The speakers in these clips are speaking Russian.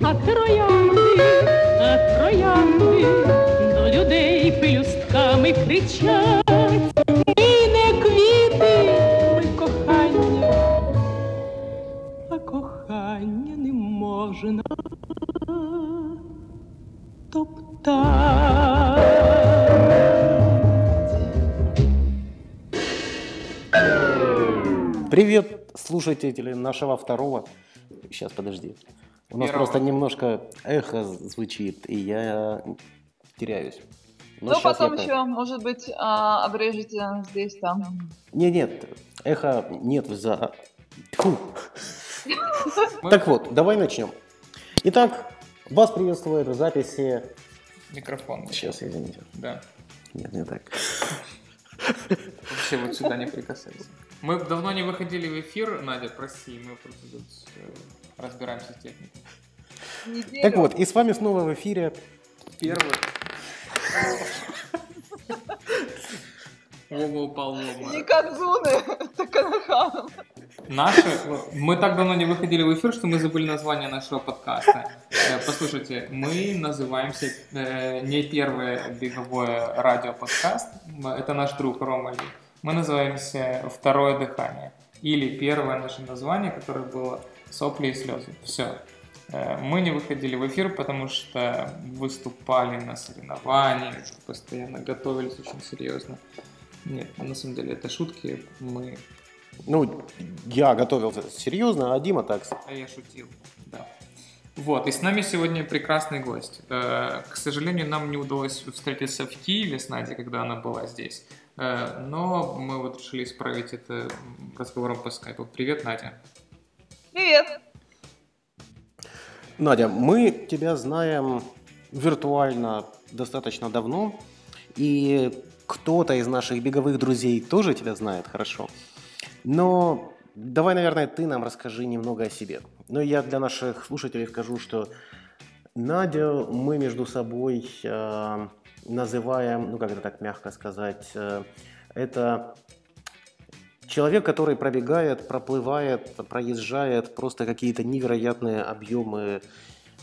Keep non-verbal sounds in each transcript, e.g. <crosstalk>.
а троянди, а троянди до людей пелюстками кричать. І не квіти, ми кохання, а кохання не можна топтать. Привет, слушатели нашего второго. Сейчас, подожди. У нас просто немножко эхо звучит, и я теряюсь. Но Ну, потом я- еще, может быть, а, обрежете здесь, там. Не, нет, эхо нет за... <laughs> Так вот, давай начнем. Итак, вас приветствует в записи... Микрофон. Сейчас, извините. Да. Нет, не так. Вообще вот сюда не прикасайся. Мы давно не выходили в эфир, Надя, прости, мы просто тут э, разбираемся с техникой. Неделю. Так вот, и с вами снова в эфире Первый. Вова упал в. Не Кадзуны, <laughs> так. Наши, мы так давно не выходили в эфир, что мы забыли название нашего подкаста. Э, Послушайте, мы называемся э, не первое беговое радиоподкаст, это наш друг Рома. Мы называемся «Второе дыхание» или первое наше название, которое было «Сопли и слезы». Все. Мы не выходили в эфир, потому что выступали на соревнованиях, постоянно готовились очень серьезно. Нет, на самом деле это шутки. Мы Ну, я готовился серьезно, а Дима так. а я шутил, да. Вот, и с нами сегодня прекрасный гость. Э, К сожалению, нам не удалось встретиться в Киеве с Надей, когда она была здесь. Э, Но мы вот решили исправить это разговором по скайпу. Привет, Надя. Привет. Надя, мы тебя знаем виртуально достаточно давно, и кто-то из наших беговых друзей тоже тебя знает хорошо. Но давай, наверное, ты нам расскажи немного о себе. Но я для наших слушателей скажу, что Надю мы между собой э, называем, ну как это так мягко сказать, э, это человек, который пробегает, проплывает, проезжает просто какие-то невероятные объемы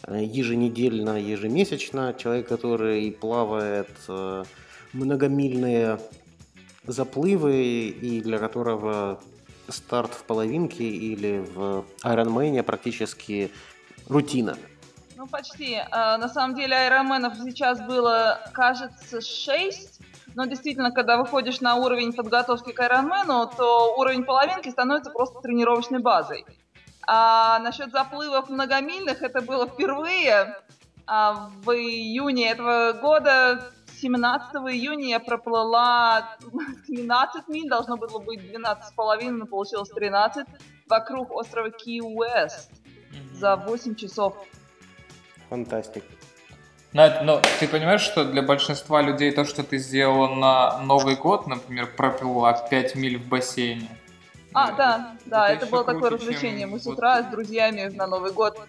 э, еженедельно, ежемесячно. Человек, который плавает э, многомильные заплывы и для которого старт в половинке или в Ironman практически рутина. Ну, почти. А, На самом деле, аэроменов сейчас было, кажется, 6. Но действительно, когда выходишь на уровень подготовки к айронмену, то уровень половинки становится просто тренировочной базой. А насчет заплывов многомильных, это было впервые. А в июне этого года, 17 июня, я проплыла 13 миль, должно было быть 12,5, но получилось 13, вокруг острова Ки-Уэст за 8 часов. Фантастик. Надь, но ты понимаешь, что для большинства людей то, что ты сделала на Новый год, например, проплыла 5 миль в бассейне. А, да, да, это, еще было такое круче, чем развлечение. Мы с утра с друзьями на Новый год.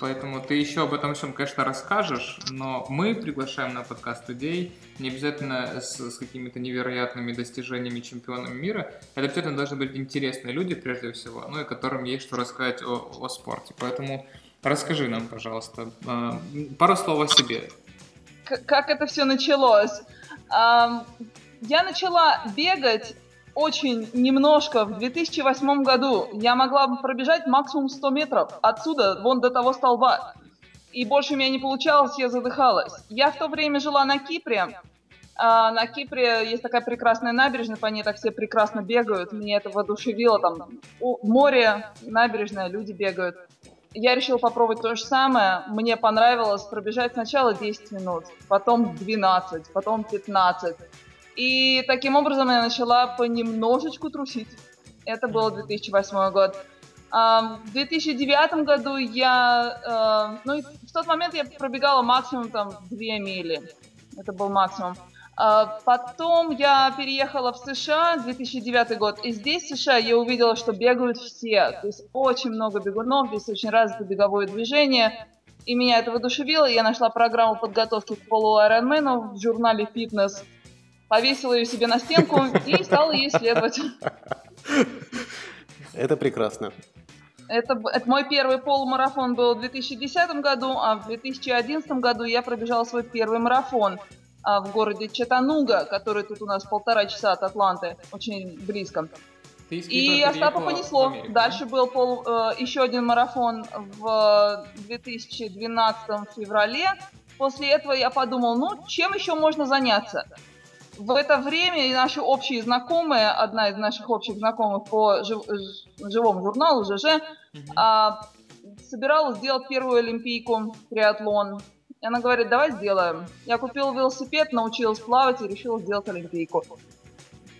Поэтому ты еще об этом всем, конечно, расскажешь, но мы приглашаем на подкаст людей не обязательно с, с какими-то невероятными достижениями чемпионами мира. Это обязательно должны быть интересные люди, прежде всего, ну и которым есть что рассказать о, о спорте. Поэтому расскажи нам, пожалуйста, э, пару слов о себе. Как это все началось? Я начала бегать очень немножко в 2008 году. Я могла бы пробежать максимум 100 метров отсюда, вон до того столба. И больше у меня не получалось, я задыхалась. Я в то время жила на Кипре. А, на Кипре есть такая прекрасная набережная, по ней так все прекрасно бегают. Меня это воодушевило. Там море, набережная, люди бегают. Я решила попробовать то же самое. Мне понравилось пробежать сначала 10 минут, потом 12, потом 15. И таким образом я начала понемножечку трусить. Это был 2008 год. А, В 2009 году я... э, Ну, в тот момент я пробегала максимум там 2 мили. Это был максимум. А Потом я переехала в США, 2009 год, и здесь, в США, я увидела, что бегают все. То есть очень много бегунов, здесь очень развито беговое движение. И меня это воодушевило, я нашла программу подготовки к полуайронмену в журнале «Фитнес», повесила ее себе на стенку и стала ей следовать. Это прекрасно. Это, это мой первый полумарафон был в 2010 году, а в 2011 году я пробежала свой первый марафон в городе Чатануга, который тут у нас полтора часа от Атланты, очень близко. И Остапа понесло. Америку, Дальше был пол, э, еще один марафон в 2012 феврале. После этого я подумал, ну, чем еще можно заняться? В это время наши общие знакомые, одна из наших общих знакомых по жив, живому журналу ЖЖ, mm-hmm. а, собиралась сделать первую олимпийку, триатлон. И она говорит, давай сделаем. Я купила велосипед, научилась плавать и решила сделать олимпийку.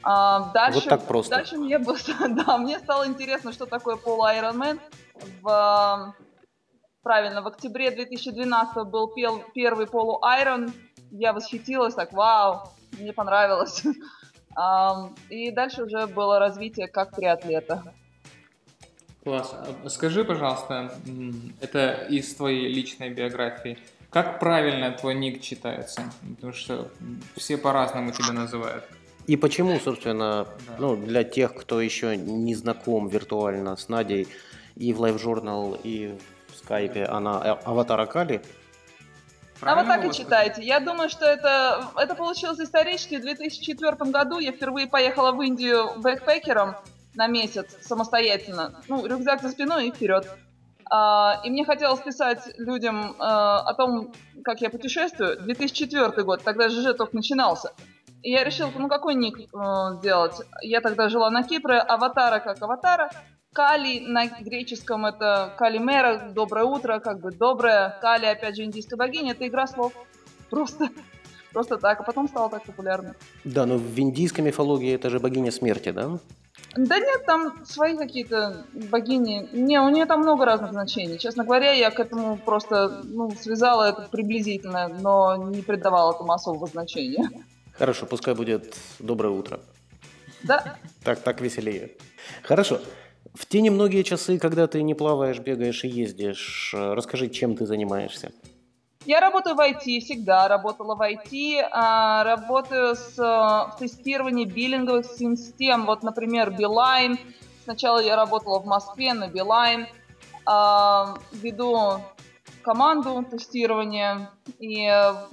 А, дальше, вот так просто. Дальше мне, <laughs> да, мне стало интересно, что такое Ironman. В, правильно, в октябре 2012 был пел, первый полу Iron. Я восхитилась, так, вау, мне понравилось. <laughs> И дальше уже было развитие как триатлета. Класс. А скажи, пожалуйста, это из твоей личной биографии. Как правильно твой ник читается? Потому что все по-разному тебя называют. И почему, собственно, да. ну, для тех, кто еще не знаком виртуально с Надей, и в Live Journal, и в скайпе она а, аватар Акали? А вот так и читайте. Я думаю, что это, это получилось исторически. В 2004 году я впервые поехала в Индию бэкпекером на месяц самостоятельно. Ну, рюкзак за спиной и вперед. А, и мне хотелось писать людям а, о том, как я путешествую. 2004 год, тогда ЖЖ только начинался. И я решила, ну какой ник э, сделать? Я тогда жила на Кипре, аватара как аватара. Кали на греческом это Калимера, доброе утро, как бы доброе. Кали, опять же, индийская богиня, это игра слов. Просто, просто так, а потом стало так популярно. Да, но в индийской мифологии это же богиня смерти, да? Да нет, там свои какие-то богини. Не, у нее там много разных значений. Честно говоря, я к этому просто ну, связала это приблизительно, но не придавала этому особого значения. Хорошо, пускай будет доброе утро. Да. Так, так веселее. Хорошо. В те немногие часы, когда ты не плаваешь, бегаешь и ездишь, э, расскажи, чем ты занимаешься. Я работаю в IT, всегда работала в IT, а, работаю с, в тестировании биллинговых систем, вот, например, Beeline. Сначала я работала в Москве на Beeline, а, веду команду тестирования, и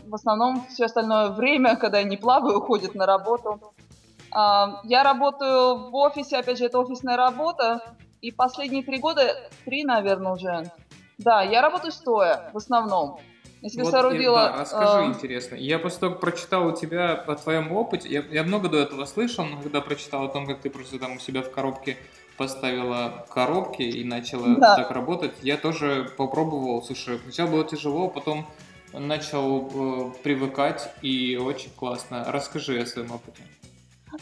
в основном все остальное время, когда я не плаваю, уходит на работу. А, я работаю в офисе, опять же, это офисная работа, и последние три года, три, наверное, уже, да, я работаю стоя в основном. Я себе вот, соорудила... Да, расскажи, э... интересно. Я того, как прочитал у тебя о твоем опыте, я, я много до этого слышал, но когда прочитал о том, как ты просто там у себя в коробке поставила коробки и начала да. так работать, я тоже попробовал. Слушай, сначала было тяжело, потом начал э, привыкать и очень классно. Расскажи о своем опыте.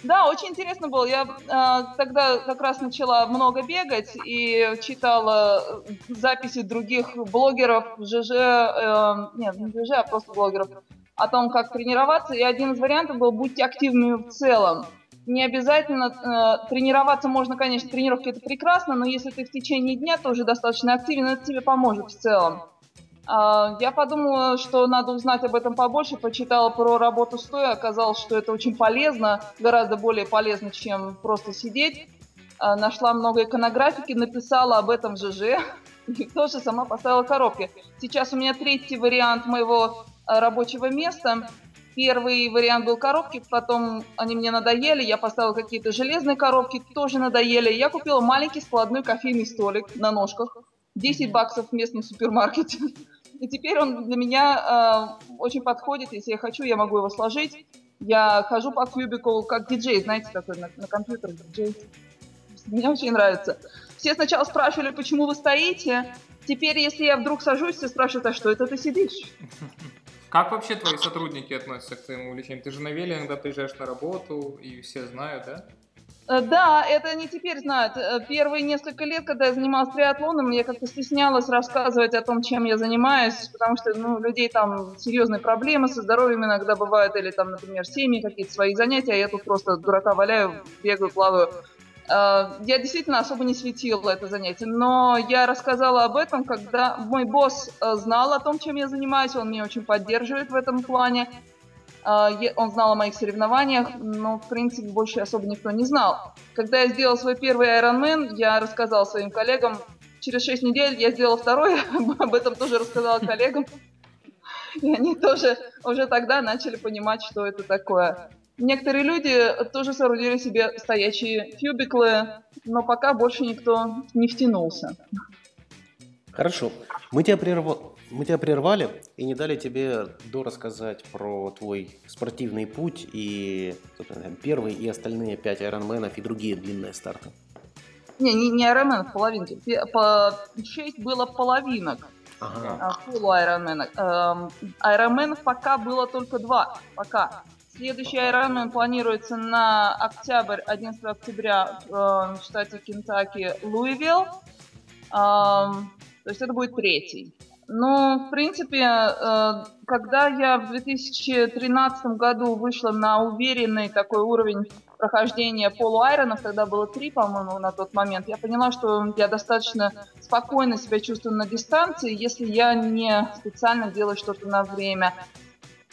Да, очень интересно было. Я э, тогда как раз начала много бегать и читала записи других блогеров ЖЖ, э, нет, не ЖЖ, а просто блогеров, о том, как тренироваться. И один из вариантов был «Будьте активными в целом» не обязательно э, тренироваться можно, конечно, тренировки это прекрасно, но если ты в течение дня тоже достаточно активен, это тебе поможет в целом. Э, я подумала, что надо узнать об этом побольше, почитала про работу стоя, оказалось, что это очень полезно, гораздо более полезно, чем просто сидеть. Э, нашла много иконографики, написала об этом в ЖЖ <laughs> и тоже сама поставила коробки. Сейчас у меня третий вариант моего э, рабочего места – Первый вариант был коробки, потом они мне надоели, я поставила какие-то железные коробки, тоже надоели. Я купила маленький складной кофейный столик на ножках, 10 баксов в местном супермаркете. <laughs> И теперь он для меня э, очень подходит, если я хочу, я могу его сложить. Я хожу по кубику как диджей, знаете, такой на, на компьютер диджей. Мне очень нравится. Все сначала спрашивали, почему вы стоите. Теперь, если я вдруг сажусь, все спрашивают, а что это ты сидишь? <laughs> Как вообще твои сотрудники относятся к твоему увлечению? Ты же на веле иногда приезжаешь на работу, и все знают, да? Э, да, это не теперь знают. Э, первые несколько лет, когда я занималась триатлоном, я как-то стеснялась рассказывать о том, чем я занимаюсь, потому что ну, у людей там серьезные проблемы со здоровьем иногда бывают, или там, например, семьи, какие-то свои занятия, а я тут просто дурака валяю, бегаю, плаваю. Э, я действительно особо не светила это занятие, но я рассказала об этом, когда мой босс знал о том, чем я занимаюсь, он меня очень поддерживает в этом плане. Э, он знал о моих соревнованиях, но, в принципе, больше особо никто не знал. Когда я сделала свой первый Ironman, я рассказала своим коллегам, через 6 недель я сделала второй, <laughs> об этом тоже рассказала коллегам. И они тоже уже тогда начали понимать, что это такое. Некоторые люди тоже соорудили себе стоячие кубиклы, но пока больше никто не втянулся. Хорошо. Мы тебя, прерв... Мы тебя прервали и не дали тебе дорассказать про твой спортивный путь и первый и остальные пять айронменов и другие длинные старты. Не, не, не Ironman, половинки. По, шесть было половинок. Ага. Полу Ironman. Ironman пока было только два. Пока. Следующий Ironman планируется на октябрь, 11 октября э, в штате Кентаки, Луивилл. Э, то есть это будет третий. Ну, в принципе, э, когда я в 2013 году вышла на уверенный такой уровень прохождения полуайронов, тогда было три, по-моему, на тот момент, я поняла, что я достаточно спокойно себя чувствую на дистанции, если я не специально делаю что-то на время.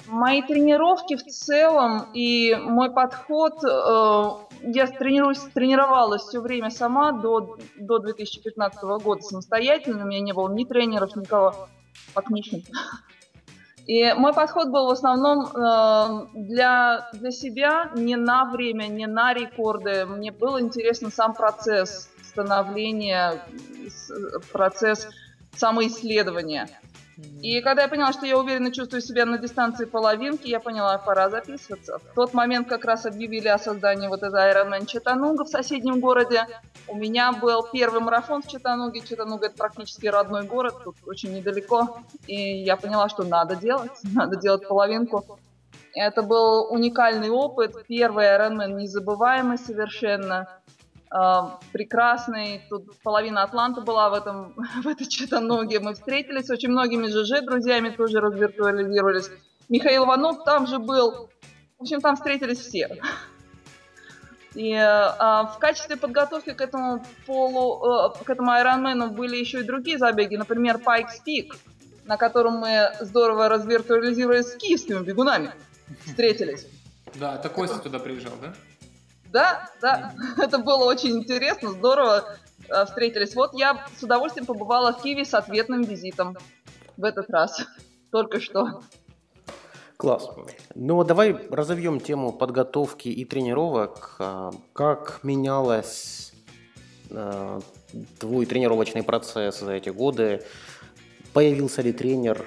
Мои тренировки в целом и мой подход, э, я тренируюсь, тренировалась все время сама до, до 2015 года самостоятельно, у меня не было ни тренеров, никого по книжкам. И мой подход был в основном э, для, для себя, не на время, не на рекорды. Мне был интересен сам процесс становления, процесс самоисследования. И когда я поняла, что я уверенно чувствую себя на дистанции половинки, я поняла, пора записываться. В тот момент как раз объявили о создании вот этого Ironman Чатануга в соседнем городе. У меня был первый марафон в Чатануге. Чатануга это практически родной город, тут очень недалеко. И я поняла, что надо делать, <laughs> надо делать половинку. Это был уникальный опыт. Первый Ironman незабываемый совершенно прекрасный. Тут половина Атланта была в этом <laughs> в этой Читаноге. Мы встретились с очень многими ЖЖ друзьями, тоже развиртуализировались. Михаил Иванов там же был. В общем, там встретились все. <laughs> И э, в качестве подготовки к этому полу, э, к этому Ironman были еще и другие забеги, например, Pikes Peak, на котором мы здорово развиртуализировались с киевскими бегунами. <laughs> Встретились. Да, Костя туда приезжал, да? Да, да, <laughs> это было очень интересно, здорово э, встретились. Вот я с удовольствием побывала в Киеве с ответным визитом в этот раз, <laughs> только что. Класс. Ну, давай разовьем тему подготовки и тренировок. А, как менялось э, твой тренировочный процесс за эти годы? Появился ли тренер?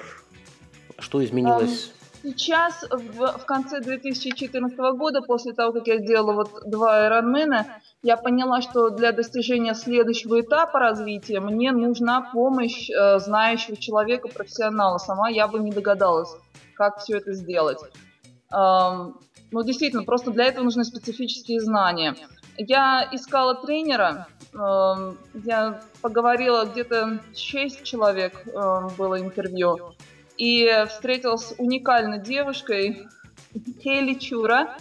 Что изменилось? Сейчас, в, в конце 2014 года, после того, как я сделала вот два Ironman, я поняла, что для достижения следующего этапа развития мне нужна помощь э, знающего человека, профессионала. Сама я бы не догадалась, как все это сделать. Эм, ну, действительно, просто для этого нужны специфические знания. Я искала тренера, э, я поговорила где-то 6 человек, э, было интервью и встретилась с уникальной девушкой Хейли Чура.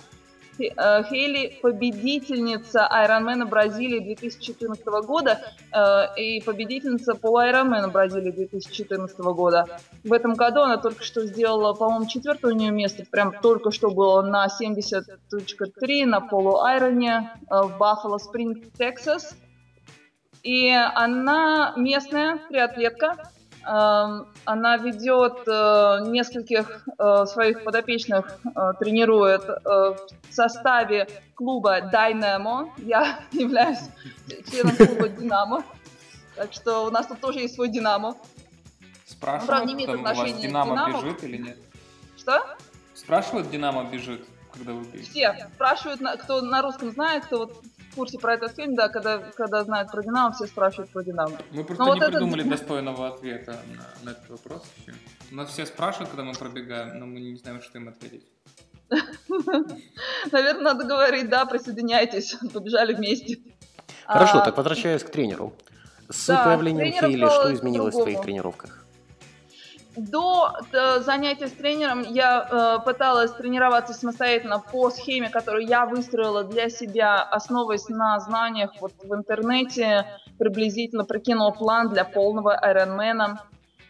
Э, Хейли победительница Ironman Бразилии 2014 года э, и победительница по Ironman Бразилии 2014 года. В этом году она только что сделала, по-моему, четвертое у нее место, прям только что было на 70.3 на полу Айроне э, в Баффало Спринг, Техас. И она местная триатлетка, она ведет э, нескольких э, своих подопечных, э, тренирует в составе клуба Dynamo. Я <laughs> являюсь членом клуба Динамо. Так что у нас тут тоже есть свой Динамо. Спрашивают, правда, не там у вас Динамо, Динамо бежит или нет? Что? Спрашивают, Динамо бежит, когда вы бежите? Все. Спрашивают, кто на русском знает, кто вот курсе про этот фильм, да, когда, когда знают про Динамо, все спрашивают про Динамо. Мы просто но не вот придумали этот... достойного ответа на, на этот вопрос еще. Нас все спрашивают, когда мы пробегаем, но мы не знаем, что им ответить. <laughs> Наверное, надо говорить, да, присоединяйтесь, <laughs> побежали вместе. Хорошо, а... так возвращаясь к тренеру. С появлением Хейли что изменилось в твоих тренировках? До э, занятия с тренером я э, пыталась тренироваться самостоятельно по схеме, которую я выстроила для себя, основываясь на знаниях вот в интернете, приблизительно прикинула план для полного Ironman,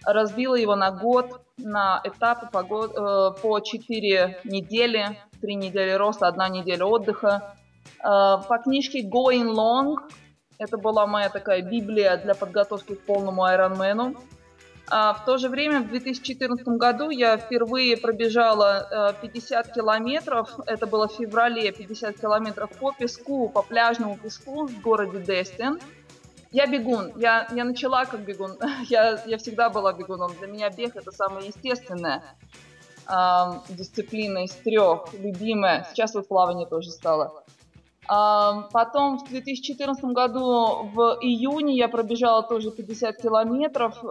разбила его на год, на этапы по, год, э, по 4 недели, 3 недели роста, 1 неделя отдыха. Э, по книжке Going Long Это была моя такая библия для подготовки к полному Айронмену. А в то же время в 2014 году я впервые пробежала 50 э, километров. Это было в феврале 50 километров по песку, по пляжному песку в городе Дестин. Я бегун. Я, я начала как бегун. <laughs> Я, я всегда была бегуном. Для меня бег это самое естественное дисциплина из трех, любимая. Сейчас вот плавание тоже стало. Потом в 2014 году в июне я пробежала тоже 50 километров, э,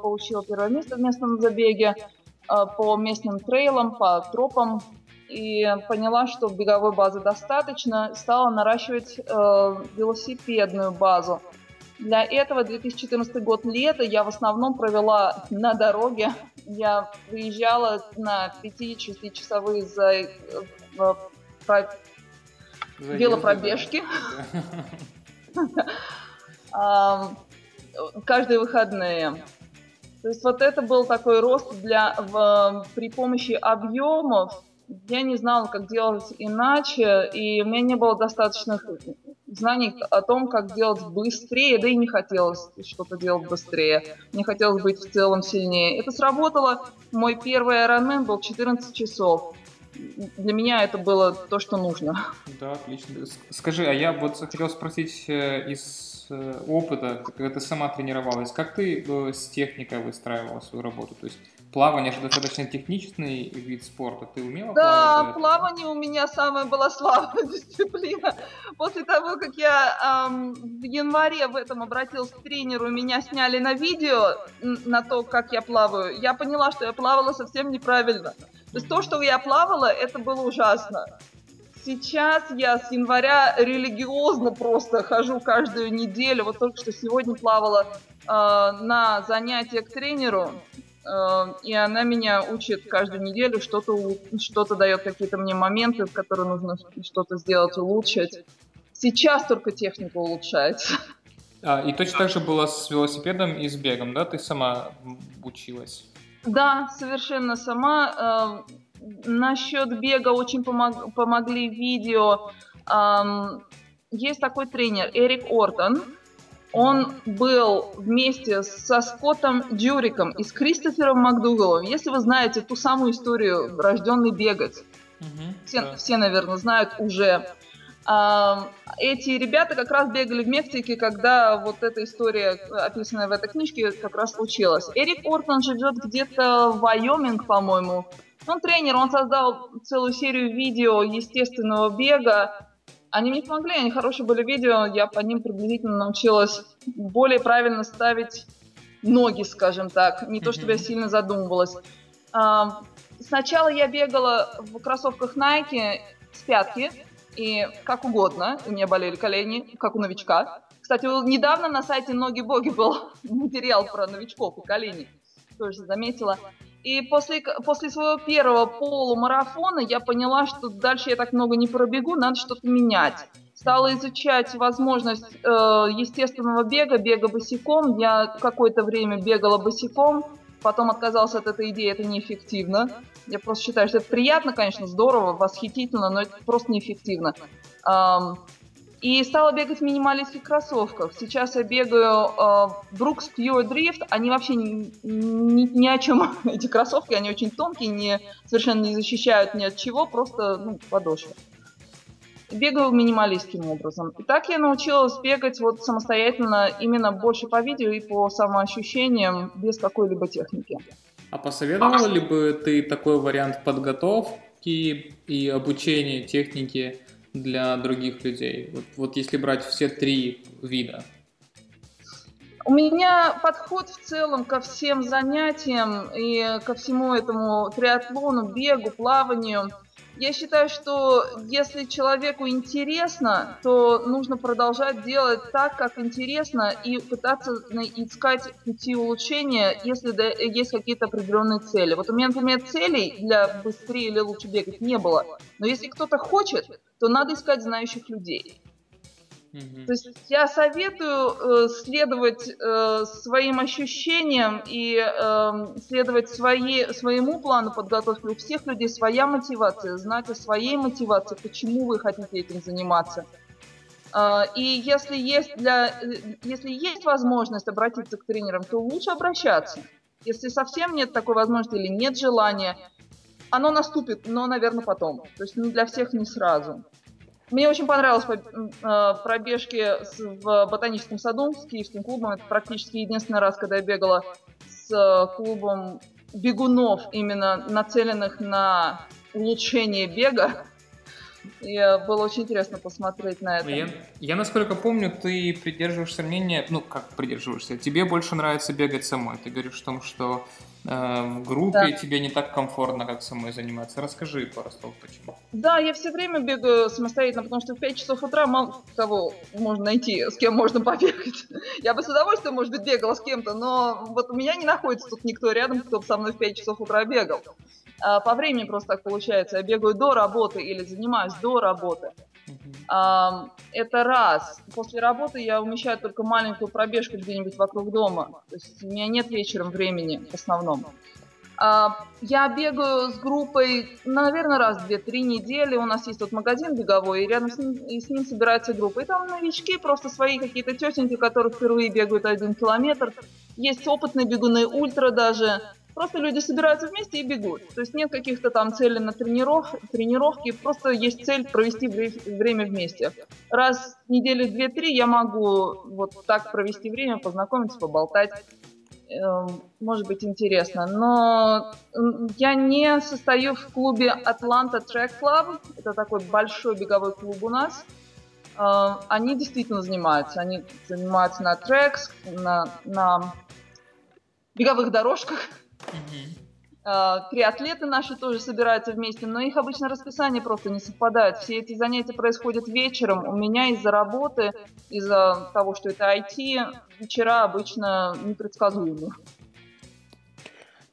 получила первое место в местном забеге э, по местным трейлам, по тропам. И поняла, что беговой базы достаточно, стала наращивать э, велосипедную базу. Для этого 2014 год лето я в основном провела <laughs> на дороге. Я выезжала на 5-6-часовые за, велопробежки. <laughs> Каждые выходные. То есть вот это был такой рост для, в, при помощи объемов. Я не знала, как делать иначе, и у меня не было достаточных знаний о том, как делать быстрее, да и не хотелось что-то делать быстрее. Мне хотелось быть в целом сильнее. Это сработало. Мой первый Ironman был 14 часов для меня это было то, что нужно. Да, отлично. Скажи, а я вот хотел спросить э, из э, опыта, когда ты сама тренировалась, как ты э, с техникой выстраивала свою работу? То есть плавание же достаточно техничный вид спорта. Ты умела да, плавать? Да, плавание у меня самая была слабая <laughs> дисциплина. После того, как я эм, в январе в этом обратилась к тренеру, меня сняли на видео на то, как я плаваю, я поняла, что я плавала совсем неправильно. То есть то, что я плавала, это было ужасно. Сейчас я с января религиозно просто хожу каждую неделю. Вот только что сегодня плавала э, на занятия к тренеру, э, и она меня учит каждую неделю, что-то что дает какие-то мне моменты, в которые нужно что-то сделать, улучшить. Сейчас только техника улучшается. А, и точно так же было с велосипедом и с бегом, да? Ты сама училась? Да, совершенно сама. Э, насчет бега очень помог, помогли видео. Есть такой тренер Эрик Ортон. Он был вместе со Скоттом Дюриком и с Кристофером Макдугалом. Если вы знаете ту самую историю «Рожденный бегать», угу, все, да. все, наверное, знают уже эти ребята как раз бегали в Мексике, когда вот эта история, описанная в этой книжке, как раз случилась. Эрик Ортон живет где-то в Вайоминг, по-моему. Он тренер, он создал целую серию видео естественного бега. Они мне помогли, они хорошие были видео, я по ним приблизительно научилась более правильно ставить ноги, скажем так. Не то, чтобы я сильно задумывалась. Сначала я бегала в кроссовках Nike с пятки, и как угодно. У меня болели колени, как у новичка. Кстати, недавно на сайте Ноги Боги был <laughs> материал про новичков и колени. Тоже заметила. И после, после своего первого полумарафона я поняла, что дальше я так много не пробегу, надо что-то менять. Стала изучать возможность э, естественного бега, бега босиком. Я какое-то время бегала босиком, потом отказался от этой идеи, это неэффективно. Я просто считаю, что это приятно, конечно, здорово, восхитительно, но это просто неэффективно. И стала бегать в минималистских кроссовках. Сейчас я бегаю э, Brooks Pure Drift. Они вообще ни, ни, ни о чем, <laughs> эти кроссовки, они очень тонкие, не, совершенно не защищают ни от чего, просто ну, подошва. Бегаю минималистским образом. И так я научилась бегать вот самостоятельно именно больше по видео и по самоощущениям, без какой-либо техники. А посоветовал ли бы ты такой вариант подготовки и обучения техники для других людей? Вот, вот если брать все три вида. У меня подход в целом ко всем занятиям и ко всему этому триатлону, бегу, плаванию – я считаю, что если человеку интересно, то нужно продолжать делать так, как интересно, и пытаться искать пути улучшения, если есть какие-то определенные цели. Вот у меня, например, целей для быстрее или лучше бегать не было. Но если кто-то хочет, то надо искать знающих людей. Mm-hmm. То есть я советую э, следовать э, своим ощущениям и э, следовать своей, своему плану подготовки. У всех людей своя мотивация, знать о своей мотивации, почему вы хотите этим заниматься. А, И если есть, для, э, если есть возможность обратиться к тренерам, то лучше обращаться. Если совсем нет такой возможности или нет желания, оно наступит, но, наверное, потом. То есть не для всех, не сразу. Мне очень понравилось э, пробежки в ботаническом саду с киевским клубом. Это практически единственный раз, когда я бегала с э, клубом бегунов, именно нацеленных на улучшение бега. И э, было очень интересно посмотреть на это. Я, я, насколько помню, ты придерживаешься мнения, ну, как придерживаешься, тебе больше нравится бегать самой. Ты говоришь о том, что в группе Да. тебе не так комфортно, как самой заниматься. Расскажи пару слов, почему. Да, я все время бегаю самостоятельно, потому что в 5 часов утра мало кого можно найти, с кем можно побегать. <laughs> Я бы с удовольствием, может быть, бегала с кем-то, но вот у меня не находится тут никто рядом, кто бы со мной в 5 часов утра бегал. А, По времени просто так получается. Я бегаю до работы или занимаюсь до работы. Это раз. После работы я умещаю только маленькую пробежку где-нибудь вокруг дома. То есть у меня нет вечером времени в основном. А, Я бегаю с группой, наверное, раз в 2-3 недели. У нас есть тут магазин беговой, и рядом с ним, и с ним собирается группа. И там новички, просто свои какие-то тетеньки, которые впервые бегают один километр. Есть опытные бегуны, ультра даже. Просто люди собираются вместе и бегут. То есть нет каких-то там целей на трениров, тренировки, просто есть цель провести вре- время вместе. Раз в недели две-три я могу вот так провести время, познакомиться, поболтать. Эм, Может быть интересно. Но я не состою в клубе Atlanta Track Club. Это такой большой беговой клуб у нас. Э, Они действительно занимаются. Они занимаются на трекс, на, на беговых дорожках. А, Триатлеты наши тоже собираются вместе, но их обычно расписание просто не совпадает. Все эти занятия происходят вечером. У меня из-за работы, из-за того, что это IT, вечера обычно непредсказуемы.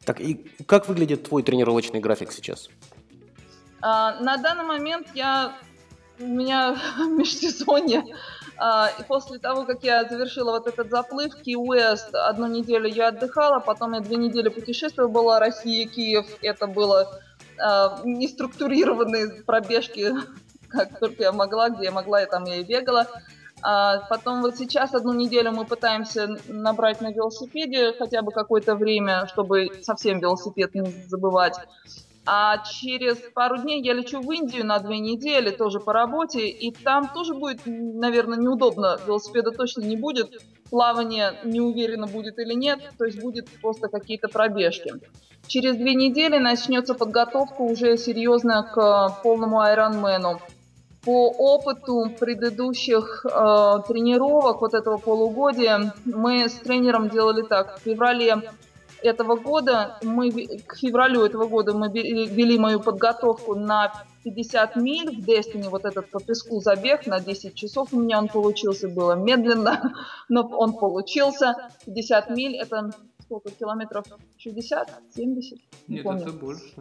Так, и как выглядит твой тренировочный график сейчас? А, на данный момент я у меня <laughs> межсезонье. А, и после того, как я завершила вот этот заплыв Ки Уэст, одну неделю я отдыхала, потом я две недели путешествовала, была Россия, Киев. Это было а, неструктурированные пробежки, <laughs> как только я могла, где я могла, я там я и бегала. А потом вот сейчас одну неделю мы пытаемся набрать на велосипеде хотя бы какое-то время, чтобы совсем велосипед не забывать. А через пару дней я лечу в Индию на две недели, тоже по работе, и там тоже будет, наверное, неудобно. Велосипеда точно не будет, плавание не уверенно будет или нет, то есть будет просто какие-то пробежки. Через две недели начнется подготовка уже серьезно к полному айронмену. По опыту предыдущих э, тренировок вот этого полугодия мы с тренером делали так. В феврале этого года мы к февралю этого года мы ве- вели мою подготовку на 50 миль в Destiny, вот этот по песку забег на 10 часов у меня он получился, было медленно, <laughs> но он получился. 50 миль это сколько километров? 60? 70? Не Нет, помню. это больше.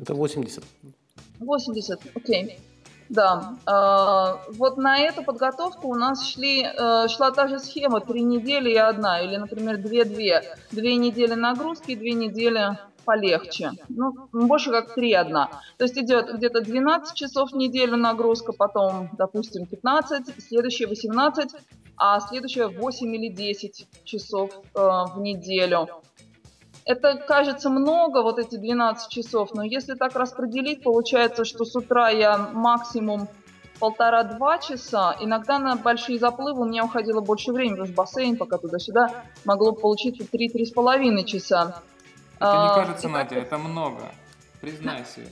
Это 80. 80, окей. Да, э, вот на эту подготовку у нас шли, э, шла та же схема, три недели и одна, или, например, две-две. Две недели нагрузки, две недели полегче. Ну, больше как три одна. То есть идет где-то 12 часов в неделю нагрузка, потом, допустим, 15, следующие 18, а следующая 8 или 10 часов э, в неделю. Это кажется много, вот эти 12 часов, но если так распределить, получается, что с утра я максимум полтора-два часа. Иногда на большие заплывы у меня уходило больше времени, потому что бассейн пока туда-сюда могло получиться 3-3 с половиной часа. Это не А, кажется, Надя, это много. Признайся.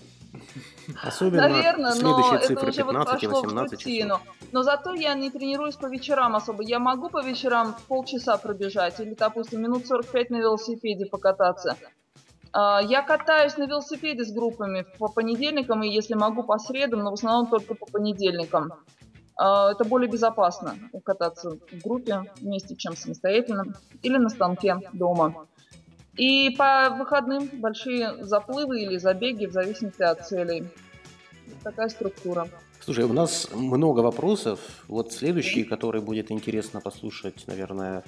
Особенно Наверное, но следующие это цифры уже вот 15 и пошло в 18 рутину. часов. Но зато я не тренируюсь по вечерам особо. Я могу по вечерам полчаса пробежать или, допустим, минут 45 на велосипеде покататься. А, Я катаюсь на велосипеде с группами по понедельникам и, если могу, по средам, но в основном только по понедельникам. А, Это более безопасно кататься в группе вместе, чем самостоятельно или на станке дома. И по выходным большие заплывы или забеги в зависимости от целей. Такая структура. Слушай, у нас много вопросов. Вот следующий, который будет интересно послушать, наверное,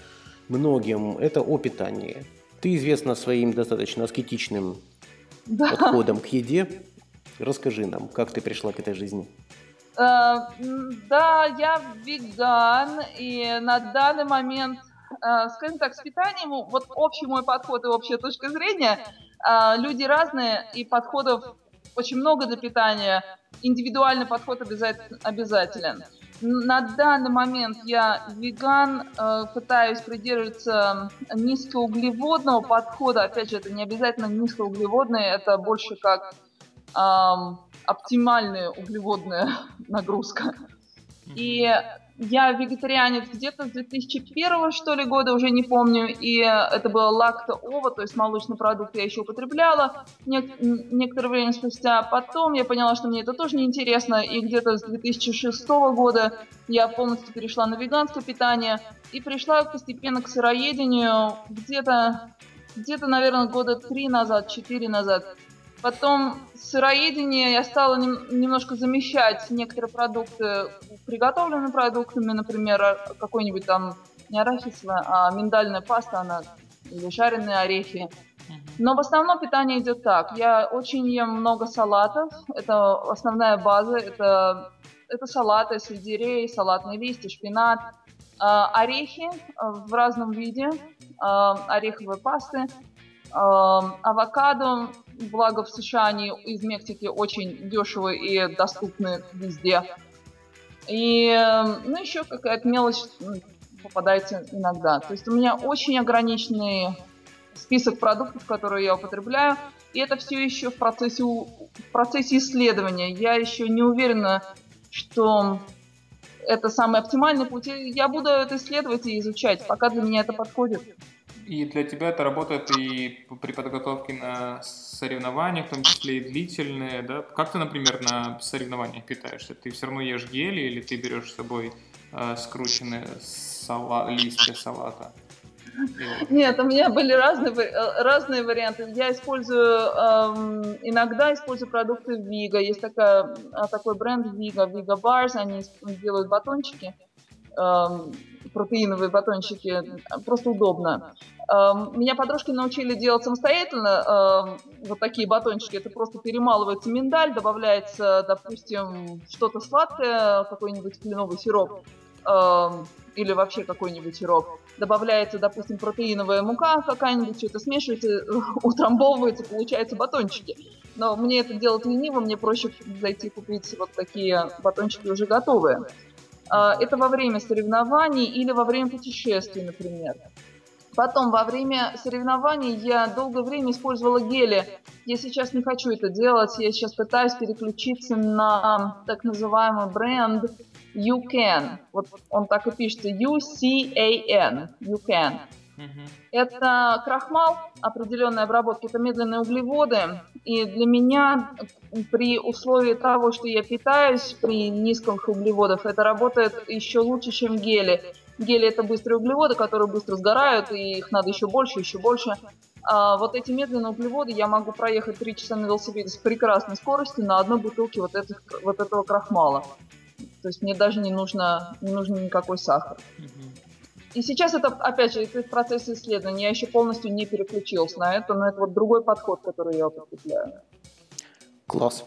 многим, это о питании. Ты известна своим достаточно аскетичным Да. подходом к еде. Расскажи нам, как ты пришла к этой жизни. Э, Да, я веган, и на данный момент, скажем так, с питанием, вот общий мой подход и общая точка зрения, э, люди разные, и подходов очень много для питания, индивидуальный подход обязателен. На данный момент я веган, э, пытаюсь придерживаться низкоуглеводного подхода. Опять же, это не обязательно низкоуглеводные, это больше как ам, оптимальная углеводная <laughs> нагрузка. И я вегетарианец где-то с 2001 что ли года, уже не помню, и это было лакто-ова, то есть молочный продукт я еще употребляла нек- некоторое время спустя. Потом я поняла, что мне это тоже неинтересно, и где-то с 2006 года я полностью перешла на веганское питание и пришла постепенно к сыроедению где-то, где-то, наверное, года три назад, четыре назад. Потом сыроедение я стала нем- немножко замещать некоторые продукты приготовленными продуктами, например, а- какой-нибудь там не арахисовая, а миндальная паста, она или жареные орехи. Но в основном питание идет так. Я очень ем много салатов. Это основная база. Это, это салаты, сельдерей, салатные листья, шпинат. А, орехи а, в разном виде. ореховые пасты. авокадо. Благо в США они из Мексики очень дешевые и доступны везде. И, э, ну, еще какая-то мелочь попадается иногда. То есть у меня очень ограниченный список продуктов, которые я употребляю, и это все еще в процессе, в процессе исследования. Я еще не уверена, что это самый оптимальный путь. Я буду это исследовать и изучать, пока для меня это подходит. И для тебя это работает и при подготовке на соревнования, в том числе и длительные, да? Как ты, например, на соревнованиях питаешься? Ты все равно ешь гели или ты берешь с собой э, скрученные сала- листья салата? Нет, у меня были разные, э, разные варианты. Я использую, эм, иногда использую продукты Вига. Есть такая, а, такой бренд Вига, Вига Bars. Они делают батончики, эм, протеиновые батончики. Просто удобно. Эм, Меня подружки научили делать самостоятельно эм, вот такие батончики. Это просто перемалывается миндаль, добавляется, допустим, что-то сладкое, какой-нибудь кленовый сироп эм, или вообще какой-нибудь сироп. Добавляется, допустим, протеиновая мука какая-нибудь, что-то смешивается, <laughs> утрамбовывается, получаются батончики. Но мне это делать лениво, мне проще зайти купить вот такие батончики уже готовые. А, Это во время соревнований или во время путешествий, например. Потом, во время соревнований я долгое время использовала гели. Я сейчас не хочу это делать. Я сейчас пытаюсь переключиться на так называемый бренд You Can. Вот он так и пишется. U-C-A-N. You Can. Это крахмал определенной обработки, это медленные углеводы. И для меня при условии того, что я питаюсь при низких углеводах, это работает еще лучше, чем гели. Гели это быстрые углеводы, которые быстро сгорают, и их надо еще больше, еще больше. А вот эти медленные углеводы я могу проехать 3 часа на велосипеде с прекрасной скоростью на одной бутылке вот, этих, вот этого крахмала. То есть мне даже не нужно, не нужен никакой сахар. Мгм. И сейчас это, опять же, это в процессе исследования. Я еще полностью не переключилась на это, но это вот другой подход, который я употребляю. Класс.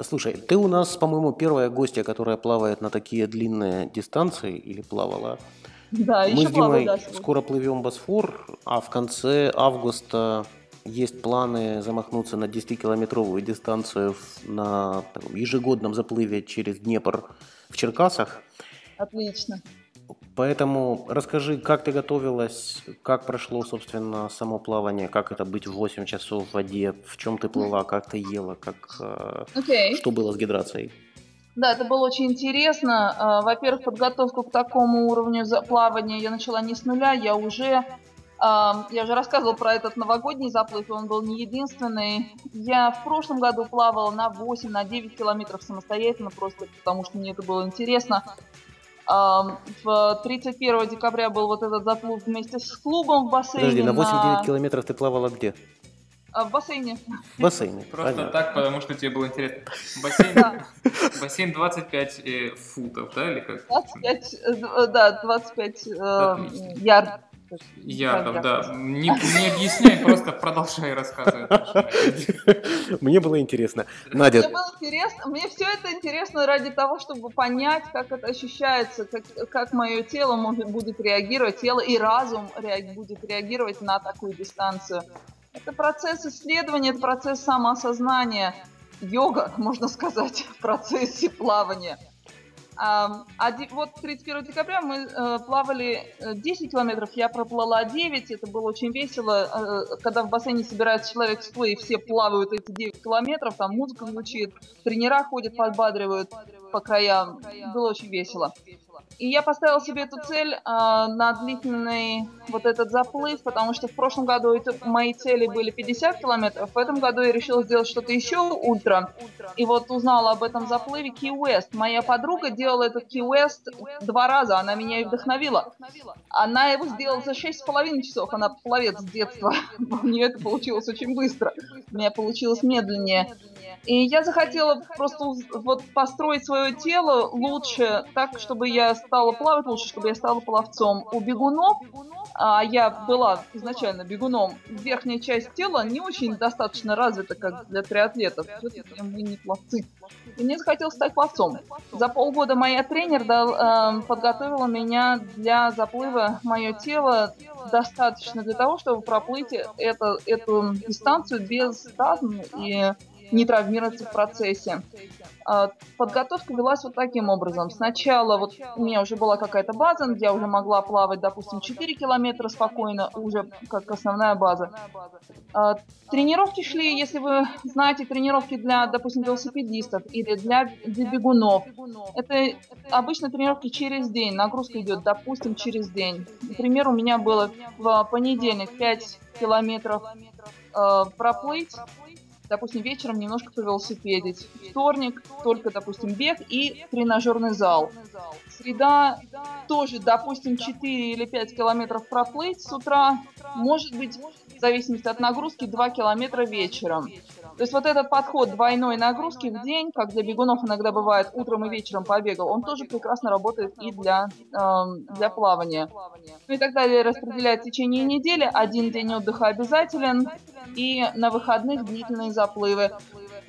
Слушай, ты у нас, по-моему, первая гостья, которая плавает на такие длинные дистанции или плавала. Да, Мы еще с плаваю, Димой да, сегодня. скоро плывем Босфор, а в конце августа есть планы замахнуться на 10-километровую дистанцию на таком ежегодном заплыве через Днепр в Черкасах. Отлично. Поэтому расскажи, как ты готовилась, как прошло, собственно, само плавание, как это быть в 8 часов в воде, в чем ты плыла, как ты ела, как, э, Окей. что было с гидрацией. Да, это было очень интересно. А, Во-первых, подготовку к такому уровню плавания я начала не с нуля, я уже... ам, Я уже рассказывала про этот новогодний заплыв, и он был не единственный. Я в прошлом году плавала на 8, на 9 километров самостоятельно, просто потому что мне это было интересно. В 31 декабря был вот этот заплыв вместе с клубом в бассейне. Подожди, на 8-9 километров ты плавала где? а, В бассейне. В бассейне. Просто понятно. так, потому что тебе было интересно. Бассейн, Да. бассейн 25 э, футов, да, или как? 25, э, да, 25 э, Отлично. ярд. Яков, да. Не, не объясняй, просто продолжай рассказывать. <laughs> Мне было интересно. Надя. Мне было интересно, мне все это интересно ради того, чтобы понять, как это ощущается, как, как мое тело может, будет реагировать, тело и разум реаг, будет реагировать на такую дистанцию. Это процесс исследования, это процесс самоосознания. Йога, можно сказать, <laughs> в процессе плавания. А, вот 31 декабря мы э, плавали 10 э, километров, я проплыла 9, это было очень весело. Э, когда в бассейне собирается человек с и все плавают эти 9 километров, там музыка звучит, тренера ходят, подбадривают по краям. Было очень весело. И я поставила себе эту цель э, на длительный вот этот заплыв, потому что в прошлом году это, мои цели были 50 километров, в этом году я решила сделать что-то еще ультра. И вот узнала об этом заплыве Key West. Моя подруга делала этот Key West два раза, она меня и вдохновила. Она его сделала за 6,5 часов, она пловец с детства. <laughs> У нее это получилось очень быстро. У меня получилось медленнее. И я захотела просто вот построить свое тело лучше, так, чтобы я стала плавать лучше, чтобы я стала пловцом. У бегунов, а я была изначально бегуном, верхняя часть тела не очень достаточно развита, как для триатлетов. Все-таки мы не пловцы. И мне захотелось стать пловцом. За полгода моя тренер дал, э, подготовила меня для заплыва. Мое тело достаточно для того, чтобы проплыть это, эту дистанцию без спазм и не травмироваться в процессе. А, подготовка велась вот таким образом. Сначала вот у меня уже была какая-то база, я уже могла плавать, допустим, 4 километра спокойно, уже как основная база. А, тренировки шли, если вы знаете, тренировки для, допустим, велосипедистов или для, для бегунов. Это обычно тренировки через день, нагрузка идет, допустим, через день. Например, у меня было в понедельник 5 километров э, проплыть, допустим, вечером немножко повелосипедить. Вторник только, допустим, бег и тренажерный зал. Среда тоже, допустим, 4 или 5 километров проплыть с утра. Может быть, в зависимости от нагрузки, 2 километра вечером. То есть вот этот подход двойной нагрузки в день, как для бегунов иногда бывает утром и вечером побегал, он тоже прекрасно работает и для, э, для плавания. Ну и так далее распределяет в течение недели. Один день отдыха обязателен и на выходных длительные заплывы.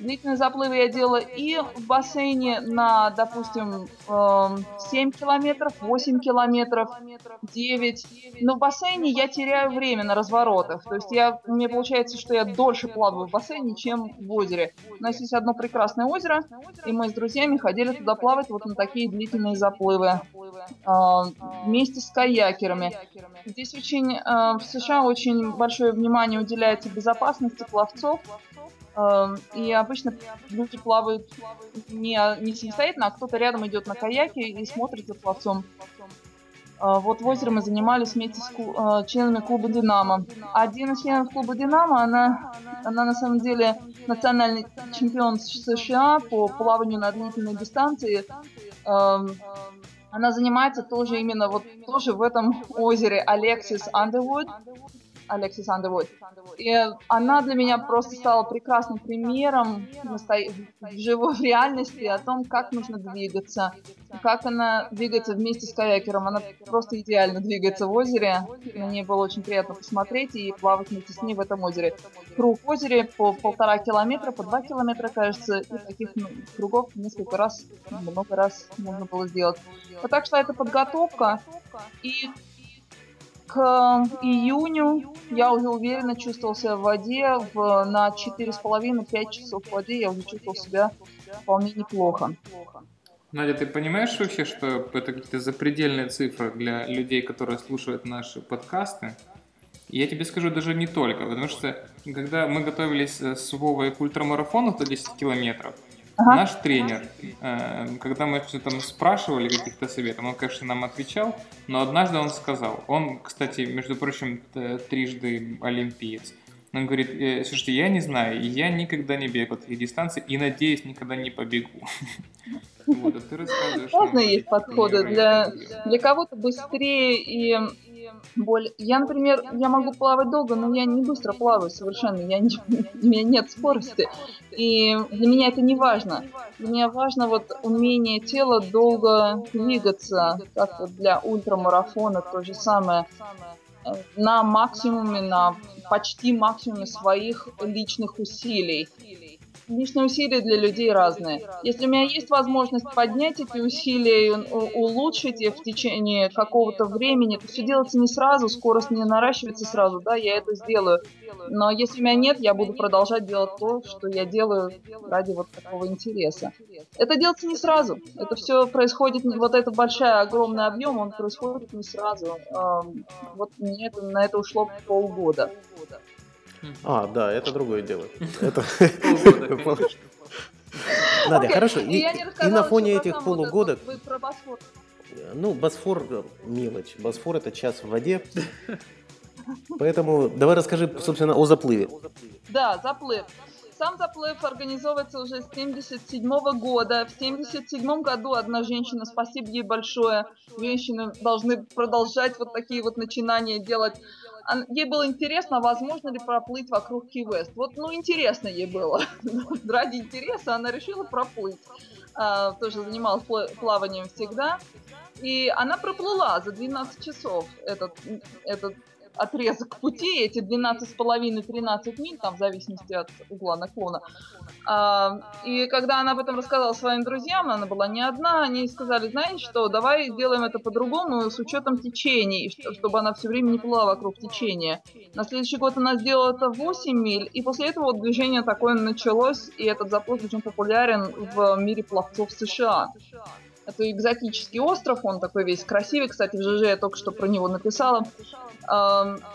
Длительные заплывы я делала и в бассейне на, допустим, 7 эм, километров, 8 километров, 9. Но в бассейне я теряю время на разворотах. То есть я, мне получается, что я дольше плаваю в бассейне, чем в озере. У нас есть одно прекрасное озеро, и мы с друзьями ходили туда плавать вот на такие длительные заплывы эм, вместе с каякерами. Здесь очень, э, в США очень большое внимание уделяется безопасности пловцов, и обычно люди плавают не, не самостоятельно, а кто-то рядом идет на каяке и смотрит за пловцом. Э, вот в озере мы занимались вместе с э, членами клуба «Динамо». Один из членов клуба «Динамо», она, она на самом деле национальный чемпион США по плаванию на длительной дистанции. Эм, она занимается тоже именно вот тоже в этом озере Алексис Андервуд. Алексис Андервуд. И она для меня просто стала прекрасным примером в живой реальности о том, как нужно двигаться, как она двигается вместе с каякером. Она просто идеально двигается в озере. На ней было очень приятно посмотреть и плавать вместе с ней в этом озере. Круг в озере по полтора километра, по два километра, кажется, и таких ну, кругов несколько раз, много раз можно было сделать. Вот так что это подготовка. И к июню я уже уверенно чувствовал себя в воде. В, на 4,5-5 часов в воде я уже чувствовал себя вполне неплохо. Надя, ты понимаешь вообще, что это какие-то запредельные цифры для людей, которые слушают наши подкасты? Я тебе скажу даже не только, потому что когда мы готовились с Вовой к ультрамарафону, то 10 километров, Ага. Наш тренер, э, когда мы все там спрашивали каких-то советов, он, конечно, нам отвечал, но однажды он сказал, он, кстати, между прочим, трижды олимпиец, он говорит, э, слушайте, я не знаю, я никогда не бегал такие дистанции и, надеюсь, никогда не побегу. <laughs> Вот, а ты рассказываешь. Разные есть подходы. Для, для кого-то быстрее и боль. Я, например, я могу плавать долго, но я не быстро плаваю совершенно. Я не, <laughs> у меня нет скорости. И для меня это не важно. Для меня важно вот умение тела долго двигаться, как вот для ультрамарафона то же самое. на максимуме, на почти максимуме своих личных усилий личные усилия для людей разные. Если у меня есть возможность поднять эти усилия и улучшить их в течение какого-то времени, то все делается не сразу, скорость не наращивается сразу, да, я это сделаю. Но если у меня нет, я буду продолжать делать то, что я делаю ради вот такого интереса. Это делается не сразу. Это все происходит, вот это большой, огромный объем, он происходит не сразу. Вот мне это, на это ушло полгода. А, да, это другое дело. <laughs> Это... <laughs> Надя, хорошо. И, на фоне этих полугода... Ну, Босфор мелочь. Босфор это час в воде. Поэтому давай расскажи, собственно, о заплыве. Да, заплыв. Сам заплыв организовывается уже с 77 года. В 77 году одна женщина, спасибо ей большое, женщины должны продолжать вот такие вот начинания делать ей было интересно, возможно ли проплыть вокруг Ки-Вест. Вот, ну, интересно ей было. <laughs> Ради интереса она решила проплыть. А, тоже занималась плаванием всегда. И она проплыла за 12 часов этот, этот отрезок пути, эти 12,5-13 миль, там в зависимости от угла наклона. А, и когда она об этом рассказала своим друзьям, она была не одна, они сказали, знаешь что, давай сделаем это по-другому, с учетом течений, чтобы она все время не плыла вокруг течения. На следующий год она сделала это 8 миль, и после этого вот движение такое началось, и этот заплыв очень популярен в мире пловцов США. Это экзотический остров, он такой весь красивый, кстати, в ЖЖ я только что про него написала.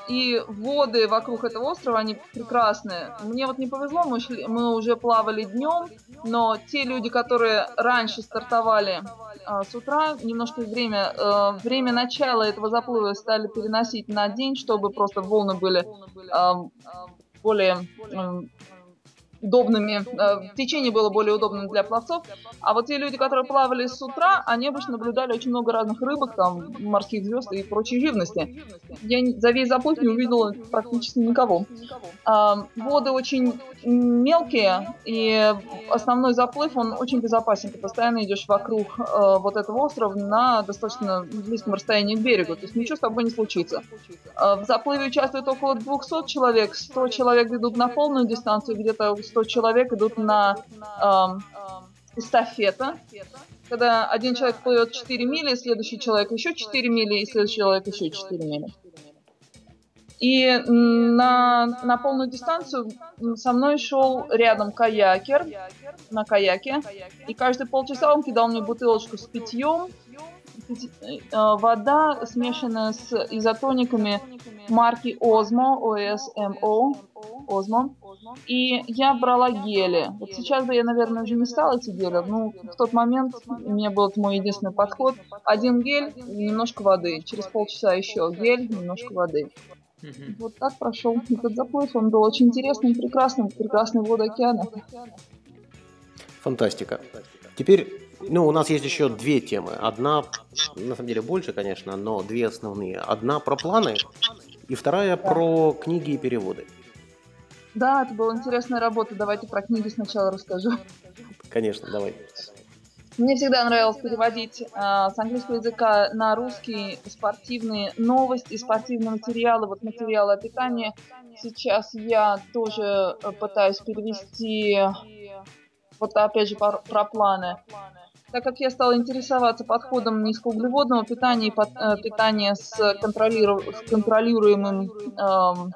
И воды вокруг этого острова, они прекрасные. Мне вот не повезло, мы, шли, мы уже плавали днем, но те люди, которые раньше стартовали а, с утра, немножко время, э, время начала этого заплыва стали переносить на день, чтобы просто волны были более удобными, э, течение было более удобным для пловцов. А вот те люди, которые плавали с утра, они обычно наблюдали очень много разных рыбок, там, морских звезд и прочей живности. Я за весь заплыв не увидела практически никого. Э, воды очень мелкие, и основной заплыв, он очень безопасен. Ты постоянно идешь вокруг э, вот этого острова на достаточно близком расстоянии к берегу, то есть ничего с тобой не случится. Э, в заплыве участвует около 200 человек, 100 человек идут на полную дистанцию, где-то 100 человек идут на эм, эстафета, когда один человек плывет 4 мили, следующий человек еще 4 мили, и следующий человек еще 4 мили. И на, на полную дистанцию со мной шел рядом каякер на каяке. И каждые полчаса он кидал мне бутылочку с питьем. Э, вода, смешанная с изотониками марки Озмо, OSMO, Озмо. И я брала гели. Вот сейчас бы я, наверное, уже не стала эти гели, но в тот момент у меня был мой единственный подход. Один гель, немножко воды. Через полчаса еще гель, немножко воды. Вот так прошел этот заплыв. Он был очень интересным, прекрасным, прекрасный воды океана. Фантастика. Теперь, ну, у нас есть еще две темы. Одна, на самом деле, больше, конечно, но две основные. Одна про планы, и вторая да. про книги и переводы. Да, это была интересная работа. Давайте про книги сначала расскажу. Конечно, давай. Мне всегда нравилось переводить э, с английского языка на русский спортивные новости, спортивные материалы, вот материалы о питании. Сейчас я тоже э, пытаюсь перевести, вот опять же про, про планы. Так как я стала интересоваться подходом низкоуглеводного питания и под, э, питания с, контролиру, с контролируемым uh,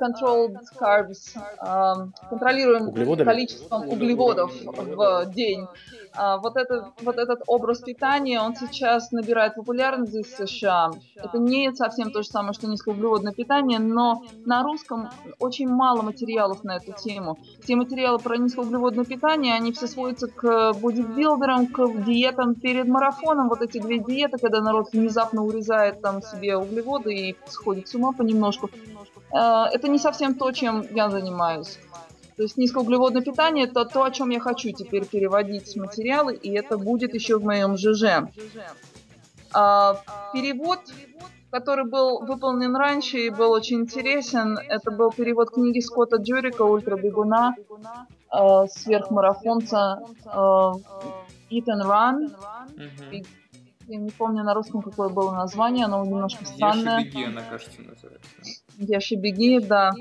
controlled carbs, uh, контролируем количеством углеводов в день. Uh, вот, это, вот этот образ питания, он сейчас набирает популярность здесь в США. Это не совсем то же самое, что низкоуглеводное питание, но на русском очень мало материалов на эту тему. Все материалы про низкоуглеводное питание, они все сводятся к бодибилдерам, к диетам перед марафоном. Вот эти две диеты, когда народ внезапно урезает там себе углеводы и сходит с ума понемножку. Э, это не совсем то, чем я занимаюсь. То есть низкоуглеводное питание это то, о чем я хочу теперь переводить материалы, и это будет еще в моем ЖЖ. А, перевод, который был выполнен раньше и был очень интересен, это был перевод книги Скотта Джурика «Ультрабегуна», э, сверхмарафонца э, Eat and Run. Я не помню на русском, какое было название, оно немножко странное. Ешь и беги, она, кажется, называется. Ешь и беги, да.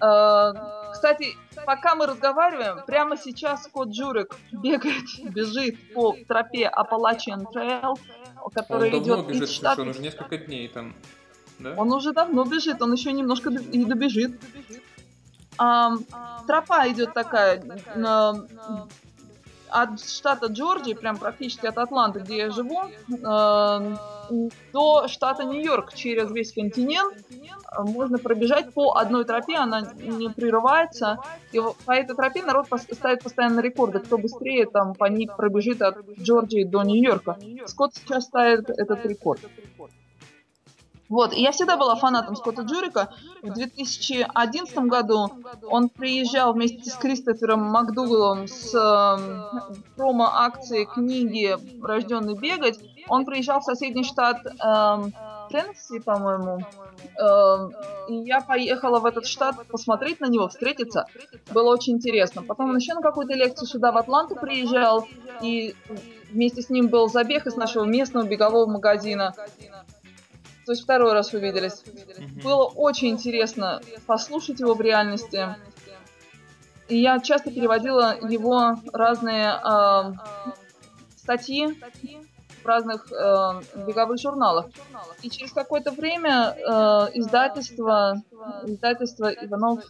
Э, Кстати, пока мы разговариваем, прямо сейчас кот Джурик бегает, <laughs> бежит по тропе Appalachian Trail, который он давно идет бежит, из слушай, он штата. уже несколько дней там. Да? Он уже давно бежит, он еще немножко и добежит. Тропа идет такая от штата Джорджии, прям практически от Атланты, где я живу, ам, до штата Нью-Йорк через весь континент. А, Можно пробежать по одной тропе, она не прерывается. И по этой тропе народ ставит постоянно рекорды, кто быстрее там по ней пробежит от Джорджии до Нью-Йорка. Скотт сейчас ставит этот рекорд. Вот, и я всегда была фанатом Скотта Джурика. В 2011 году он приезжал вместе с Кристофером Макдугалом с эм, промо-акции книги «Рожденный бегать». Он приезжал в соседний штат эм, Теннесси, по-моему. Эм, и я поехала в этот штат посмотреть на него, встретиться. Было очень интересно. Потом он еще на какую-то лекцию сюда, в Атланту, приезжал. И вместе с ним был забег из нашего местного бегового магазина. То есть второй раз увиделись. Мгм. Было очень интересно послушать его в реальности. И я часто переводила его разные э, статьи в разных э, беговых журналах. И через какое-то время э, издательство, издательство Иванов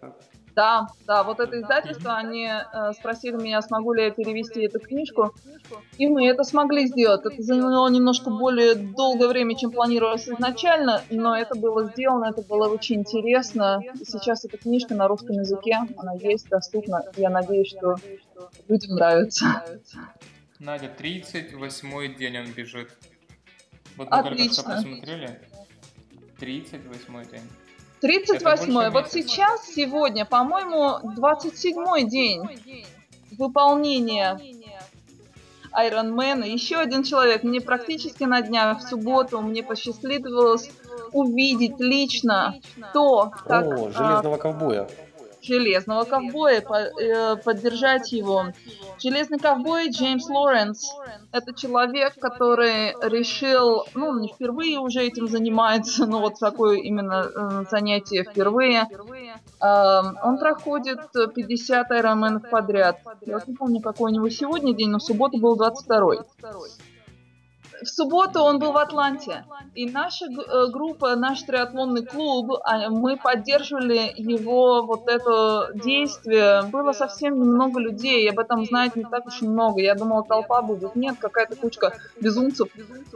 как? Да, да, вот это издательство, они э, спросили меня, смогу ли я перевести эту книжку, и мы это смогли сделать. Это заняло немножко более долгое время, чем планировалось изначально, но это было сделано, это было очень интересно. И сейчас эта книжка на русском языке, она есть, доступна. Я надеюсь, что людям нравится. Надя, 38-й день он бежит. Вот мы только что Отлично. посмотрели. 38-й день. 38 больше Вот месяца. сейчас, сегодня, по-моему, 27 день выполнения Айронмена. Еще один человек. Мне практически на днях, в субботу, мне посчастливилось увидеть лично то, как О, железного ковбоя. Железного ковбоя, по- э, поддержать его. Железный ковбой Джеймс Лоренс – это человек, который решил, ну, не впервые уже этим занимается, но вот такое именно э, занятие впервые. Эм, он проходит 50 айронменов подряд. Я не помню, какой у него сегодня день, но в субботу был 22 в субботу он был в Атланте, и наша э, группа, наш триатлонный клуб, а, мы поддерживали его вот это действие. Было совсем немного людей, об этом знает не так уж много. Я думала, толпа будет. Нет, какая-то кучка безумцев.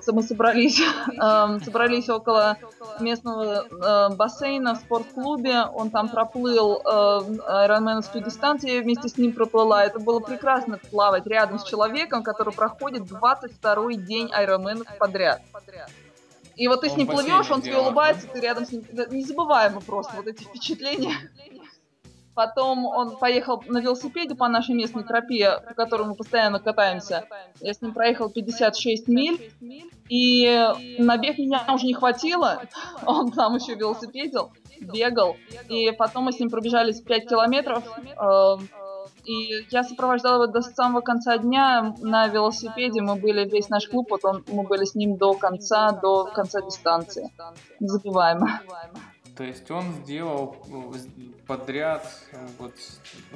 Мы собрались, <laughs> эм, собрались около местного э, бассейна в спортклубе. Он там проплыл э, айронменовскую дистанцию, я вместе с ним проплыла. Это было прекрасно плавать рядом с человеком, который проходит 22 день айронменов подряд. И вот ты с Он ним в бассейне плывешь, он тебе улыбается, ты рядом с ним. Незабываемо просто вот эти впечатления. Потом он поехал на велосипеде по нашей местной тропе, по которой мы постоянно катаемся. Я с ним проехал 56 миль, и на бег меня уже не хватило. Он там еще велосипедил, бегал. И потом мы с ним пробежались 5 километров. э, И я сопровождала его до самого конца дня на велосипеде. Мы были весь наш клуб, вот он, мы были с ним до конца, до конца дистанции. Незабываемо. То есть он сделал с- подряд э, вот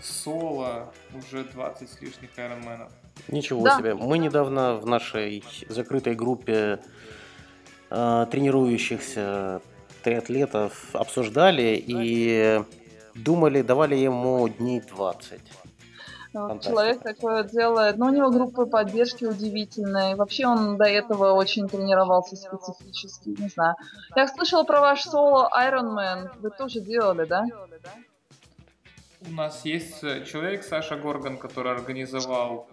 соло уже 20 с лишних айронменов. Ничего Да. себе. Мы недавно в нашей закрытой группе э, тренирующихся триатлетов обсуждали и думали, давали ему дней 20. Вот Фантастика. Человек такое делает. Но у него группа поддержки удивительная. Вообще он до этого очень тренировался специфически. Не знаю. Я слышала про ваш соло Ironman. Вы тоже делали, да? У нас есть э, человек, Саша Горган, который организовал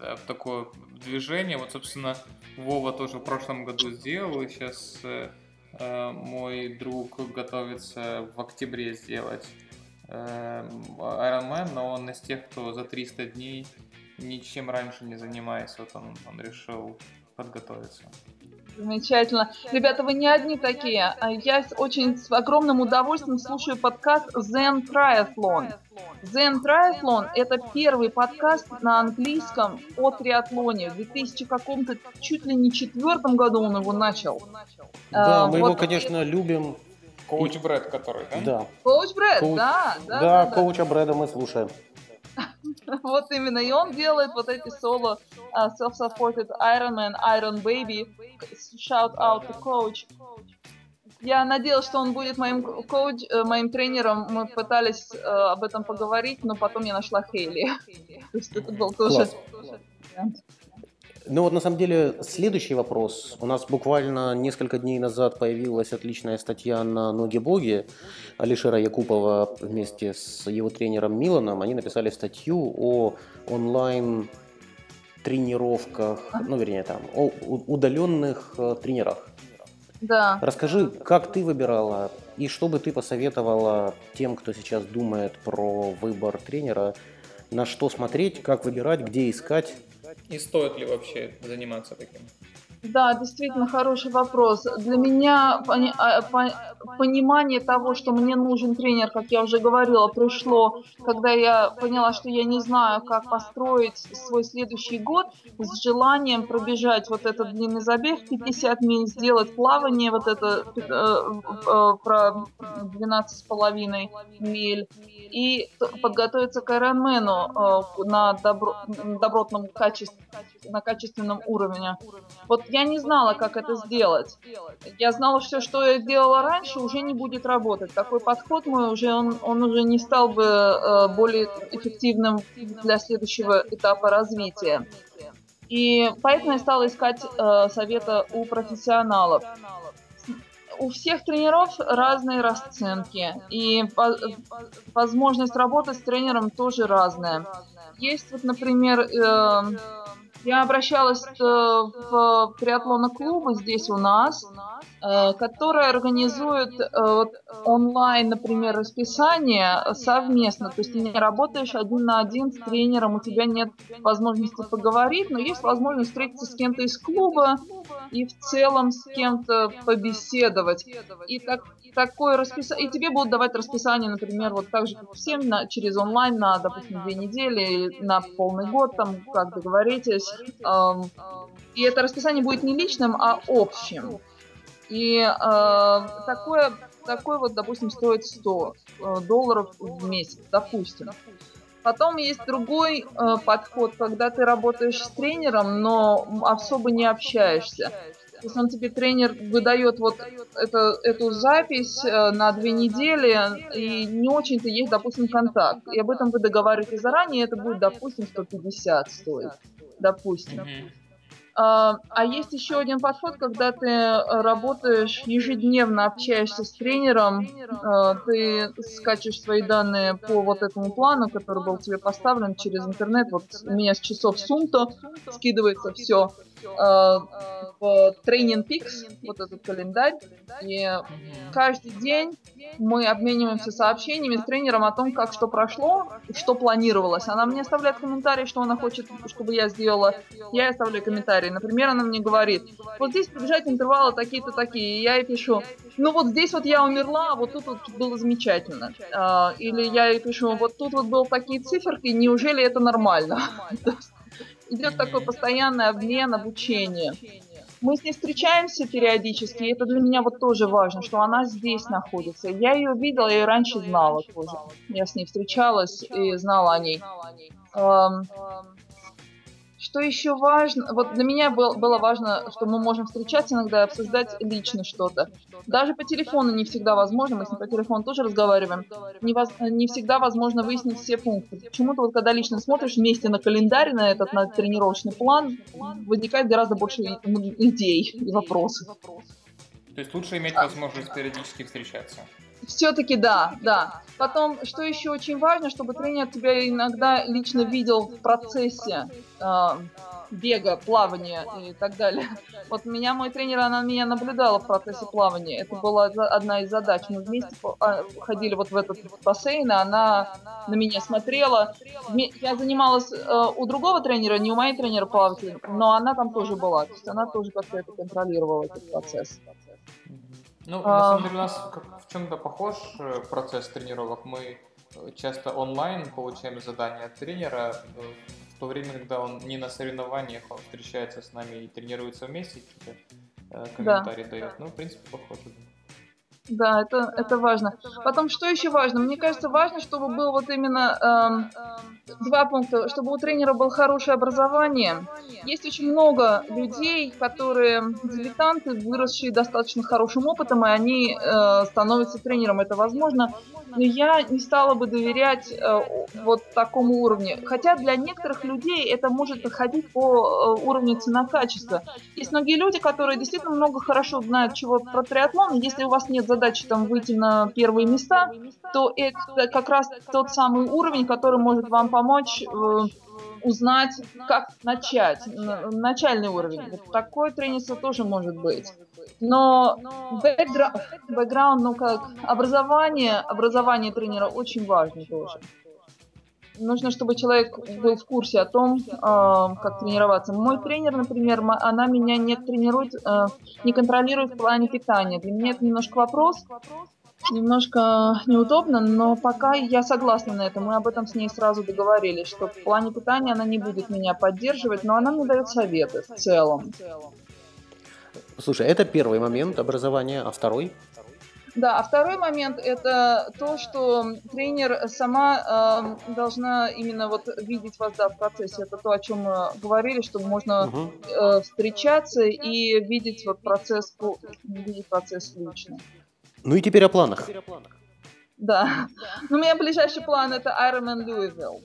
да, такое движение. Вот, собственно, Вова тоже в прошлом году сделал, и сейчас э, э, мой друг готовится в октябре сделать э, Ironman, но он из тех, кто за 300 дней ничем раньше не занимается. Вот он, он решил подготовиться. Замечательно. Ребята, вы не одни такие. А Я с- очень с огромным удовольствием слушаю подкаст Zen Triathlon. Zen Triathlon – это первый подкаст на английском о триатлоне. В 2000 каком-то, чуть ли не четвертом году он его начал. Да, А, мы его, вот- конечно, любим. Коуч Брэд, который, да? Да. Коуч Брэд, Коуч- да, да, Да, да, коуча Брэда мы слушаем. <laughs> Вот именно, и он делает вот эти соло а, self-supported Ironman, Iron Baby, shout out to coach. Я надеялась, что он будет моим ко- коуч, э, моим тренером. Мы пытались э, об этом поговорить, но потом я нашла Хейли. <laughs> То есть это был тоже... Класс. Ну вот на самом деле следующий вопрос. У нас буквально несколько дней назад появилась отличная статья на Ноги Боги Алишера Якупова вместе с его тренером Миланом. Они написали статью о онлайн тренировках, ну вернее там, о удаленных э, тренерах. Да. Расскажи, как ты выбирала и что бы ты посоветовала тем, кто сейчас думает про выбор тренера, на что смотреть, как выбирать, где искать. И стоит ли вообще заниматься таким? Да, действительно хороший вопрос. Для меня пони- а, по- понимание того, что мне нужен тренер, как я уже говорила, пришло, когда я поняла, что я не знаю, как построить свой следующий год, с желанием пробежать вот этот длинный забег 50 миль, сделать плавание вот это э, э, про 12,5 миль и подготовиться к Ironman э, на добро- добротном качестве, на качественном уровне. Вот я не знала, как это сделать. Я знала, что что я делала раньше, уже не будет работать. Такой подход мой уже он, он уже не стал бы э, более эффективным для следующего этапа развития. И поэтому я стала искать э, совета у профессионалов. У всех тренеров разные расценки, и возможность работать с тренером тоже разная. Есть вот, например, э, я обращалась э, в триатлоно-клубы здесь у нас, э, которые организуют э, вот онлайн, например, расписание совместно. То есть ты не работаешь один на один с тренером, у тебя нет возможности поговорить, но есть возможность встретиться с кем-то из клуба и в целом с кем-то побеседовать. И так, такое расписание, и тебе будут давать расписание, например, вот так же, как всем, на, через онлайн на, допустим, две недели, на полный год, там, как договоритесь. Эм, и это расписание будет не личным, а общим. И э, такое, такое вот, допустим, стоит 100 э, долларов в месяц, допустим. Потом есть другой э, подход, когда ты работаешь с тренером, но особо не общаешься. То есть он тебе тренер выдает вот это, эту запись э, на две недели, и не очень-то есть, допустим, контакт. И об этом вы договариваетесь заранее, это будет, допустим, 150 стоит. Допустим. Мгм. А, а есть еще один подход, когда ты э, работаешь ежедневно, общаешься с тренером, э, ты скачешь свои данные по вот этому плану, который был тебе поставлен через интернет. Вот у меня с часов Сумто скидывается все в Training Peaks, вот этот календарь. И каждый день мы обмениваемся сообщениями с тренером о том, как что прошло, что планировалось. Она мне оставляет комментарий, что она хочет, чтобы я сделала. Я оставляю комментарий. Например, она мне говорит, вот здесь пробежать интервалы такие-то такие. И я ей пишу, ну вот здесь вот я умерла, а вот тут вот было замечательно. А, или я ей пишу, вот тут вот был такие циферки, неужели это нормально? <laughs> Идет такой постоянный обмен, обучение. Мы с ней встречаемся периодически, и это для меня вот тоже важно, что она здесь находится. Я ее видела, я ее раньше знала тоже. Я с ней встречалась и знала о ней. Что еще важно? Вот для меня был- было важно, что мы можем встречаться иногда и обсуждать лично что-то. Даже по телефону не всегда возможно, мы с ней по телефону тоже разговариваем, не, воз- не всегда возможно выяснить все пункты. Почему-то вот когда лично смотришь вместе на календарь, на этот, на тренировочный план, возникает гораздо больше и- идей и вопросов. То есть лучше иметь возможность периодически встречаться. Все-таки да, да. Потом, что еще очень важно, чтобы тренер тебя иногда лично видел в процессе э, бега, плавания и так далее. Вот меня мой тренер, она меня наблюдала в процессе плавания. Это была одна из задач. Мы вместе а, ходили вот в этот бассейн, и она на меня смотрела. Я занималась э, у другого тренера, не у моей тренера плавателя, но она там тоже была. То есть она тоже как-то это контролировала, этот процесс. Ну, на самом деле у нас в чем-то похож э, процесс тренировок. Мы э, часто онлайн получаем задания от тренера, в то время, когда он не на соревнованиях, он встречается с нами и тренируется вместе, какие-то э, комментарии да. дает. Ну, в принципе, похоже. Да, это, это важно. Потом, что еще важно? Мне кажется, важно, чтобы был вот именно эм, два пункта. Чтобы у тренера было хорошее образование. Есть очень много людей, которые дилетанты, выросшие достаточно хорошим опытом, и они э, становятся тренером. Это возможно. Но я не стала бы доверять э, вот такому уровню. Хотя для некоторых людей это может доходить по э, уровню цена-качество. Есть многие люди, которые действительно много хорошо знают чего про триатлон. Если у вас нет задачи там выйти на первые места, то это как раз тот самый уровень, который может вам помочь э, узнать, как начать, начальный уровень. Вот такое тренерство тоже может быть. Но бэкгра... бэкграунд, ну как, образование, образование тренера очень важно тоже. Нужно, чтобы человек был в курсе о том, э, как тренироваться. Мой тренер, например, она меня не тренирует, э, не контролирует в плане питания. Для меня это немножко вопрос, немножко неудобно, но пока я согласна на это. Мы об этом с ней сразу договорились, что в плане питания она не будет меня поддерживать, но она мне дает советы в целом. Слушай, это первый момент образования, а второй? Да, а второй момент это то, что тренер сама э, должна именно вот видеть вас да, в процессе. Это то, о чем мы говорили, чтобы можно угу. э, встречаться и видеть вот процесс, видеть процесс лично. Ну и теперь о планах. Да. Ну, у меня ближайший план это Ironman Louisville.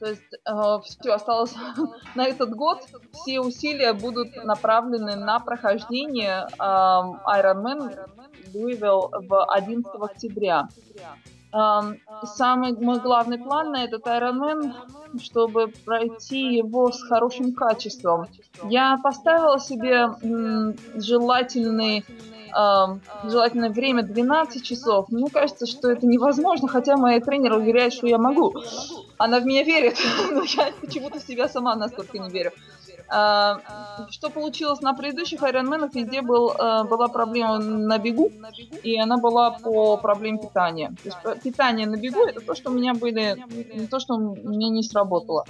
То есть э, все осталось <laughs> на этот год. Все усилия будут направлены на прохождение э, Ironman Louisville в 11 октября. Э, самый мой главный план на этот Ironman, чтобы пройти его с хорошим качеством. Я поставила себе желательный желательное время 12 часов. Мне кажется, что это невозможно, хотя моя тренер уверяет, что я могу. Она в меня верит, <laughs> но я почему-то в себя сама настолько не верю. А, что получилось на предыдущих Ironman, везде был, а, была проблема на бегу, и она была по проблеме питания. То есть питание на бегу это то, что у меня были, то, что меня не сработало.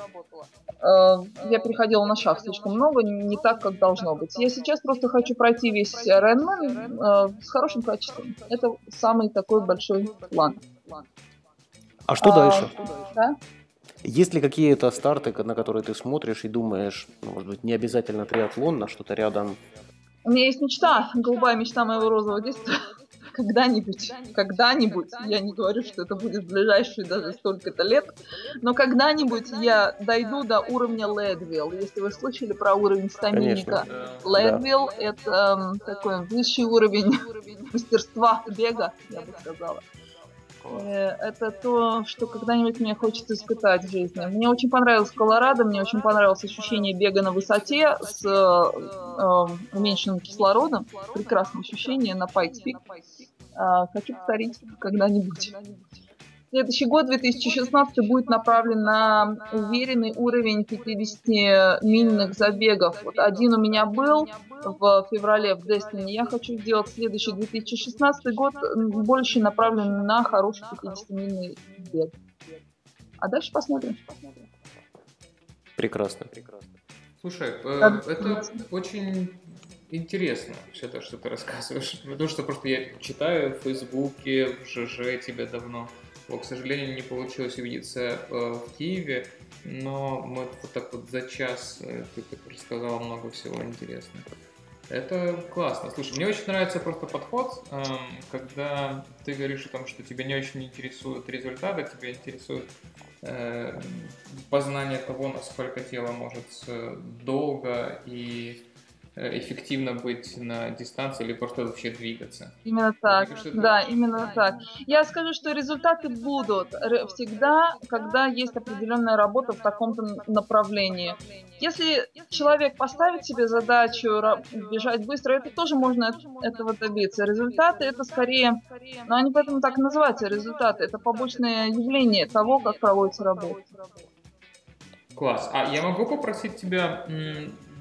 А, я переходила на шаг слишком много, не так, как должно быть. Я сейчас просто хочу пройти весь Ironman с хорошим качеством. Это самый такой большой план. А что дальше? Да? Есть ли какие-то старты, на которые ты смотришь и думаешь, ну, может быть, не обязательно триатлон, на что-то рядом? У меня есть мечта, голубая мечта моего розового детства. <laughs> Когда-нибудь, когда-нибудь, я не говорю, что это будет в ближайшие даже столько-то лет, но когда-нибудь я дойду до уровня Ледвилл. Если вы слышали про уровень стаминника, Ледвилл да. это э, такой высший уровень <laughs> мастерства бега, я бы сказала. Э, это то, что когда-нибудь мне хочется испытать в жизни. Мне очень понравилось Колорадо, мне очень понравилось ощущение бега на высоте с э, э, уменьшенным кислородом. Прекрасное ощущение на Пик. Э, хочу повторить когда-нибудь. Следующий год, 2016, будет направлен на уверенный уровень 50-мильных забегов. Вот один у меня был в феврале в Destiny. Я хочу сделать следующий 2016 год больше направлен на хороший 50-мильный бег. А дальше посмотрим. Прекрасно, прекрасно. Слушай, э, это очень интересно все то, что ты рассказываешь. Потому что просто я читаю в Фейсбуке, в ЖЖ тебя давно. К сожалению, не получилось увидеться э, в Киеве, но мы вот так вот за час э, ты так рассказал много всего интересного. Это классно. Слушай, мне очень нравится просто подход, э, когда ты говоришь о том, что тебя не очень интересуют результаты, тебя интересует э, познание того, насколько тело может долго и эффективно быть на дистанции или просто вообще двигаться. Именно так, да, именно так. Я скажу, что результаты будут всегда, когда есть определенная работа в таком-то направлении. Если человек поставит себе задачу бежать быстро, это тоже можно этого добиться. Результаты это скорее, но они поэтому так называются результаты, это побочное явление того, как проводится работа. Класс. А я могу попросить тебя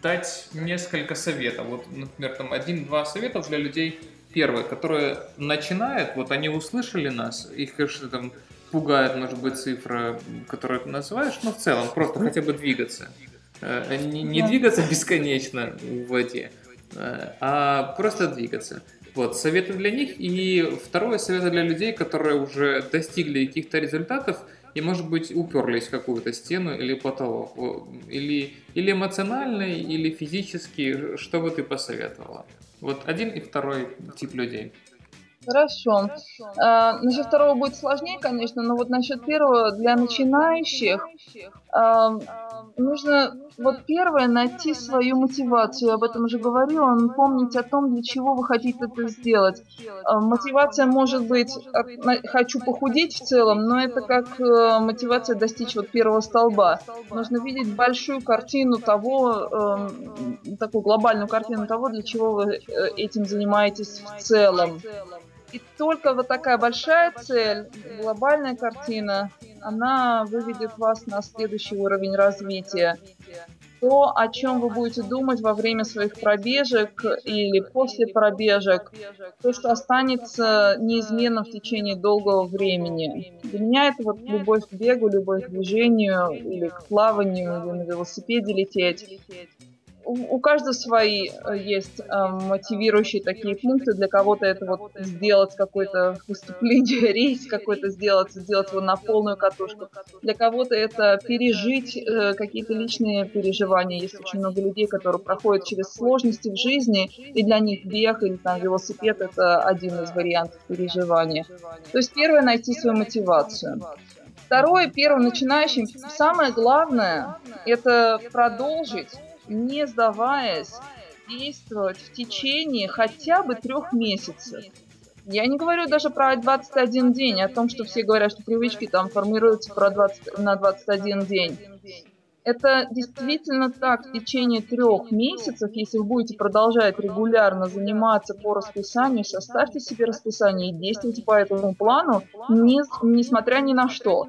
дать несколько советов. Вот, например, там один-два совета для людей, первые, которые начинают, вот они услышали нас, их, конечно, там пугает, может быть, цифра, которую ты называешь, но в целом просто хотя бы двигаться. Э, не, не двигаться <laughs> бесконечно в воде, э, а просто двигаться. Вот, советы для них. И второе, советы для людей, которые уже достигли каких-то результатов и, может быть, уперлись в какую-то стену или потолок. Или, или эмоционально, или физически. Что бы ты посоветовала? Вот один и второй тип людей. Хорошо. А, насчет второго будет сложнее, конечно, но вот насчет первого для начинающих а, нужно вот первое найти свою мотивацию. Я об этом уже говорила. Помнить о том, для чего вы хотите это сделать. А, мотивация может быть хочу похудеть в целом, но это как э, мотивация достичь вот первого столба. Нужно видеть большую картину того, эм, такую глобальную картину того, для чего вы э, этим занимаетесь в целом. И только вот такая большая цель, глобальная картина, она выведет вас на следующий уровень развития. То, о чем вы будете думать во время своих пробежек или после пробежек, то, что останется неизменно в течение долгого времени. Для меня это вот любовь к бегу, любовь к движению, или к плаванию, или на велосипеде лететь у, каждого свои э, есть э, мотивирующие такие пункты. Для кого-то это вот сделать какое-то выступление, <laughs> рейс какой-то сделать, сделать его на полную катушку. Для кого-то это пережить э, какие-то личные переживания. Есть очень много людей, которые проходят через сложности в жизни, и для них бег или там велосипед это один из вариантов переживания. То есть первое найти свою мотивацию. Второе, первым начинающим, самое главное, это продолжить не сдаваясь, действовать в течение хотя бы трех месяцев. Я не говорю даже про 21 день, о том, что все говорят, что привычки там формируются про 20, на 21 день. Это действительно так в течение трех месяцев, если вы будете продолжать регулярно заниматься по расписанию, составьте себе расписание и действуйте по этому плану, не, несмотря ни на что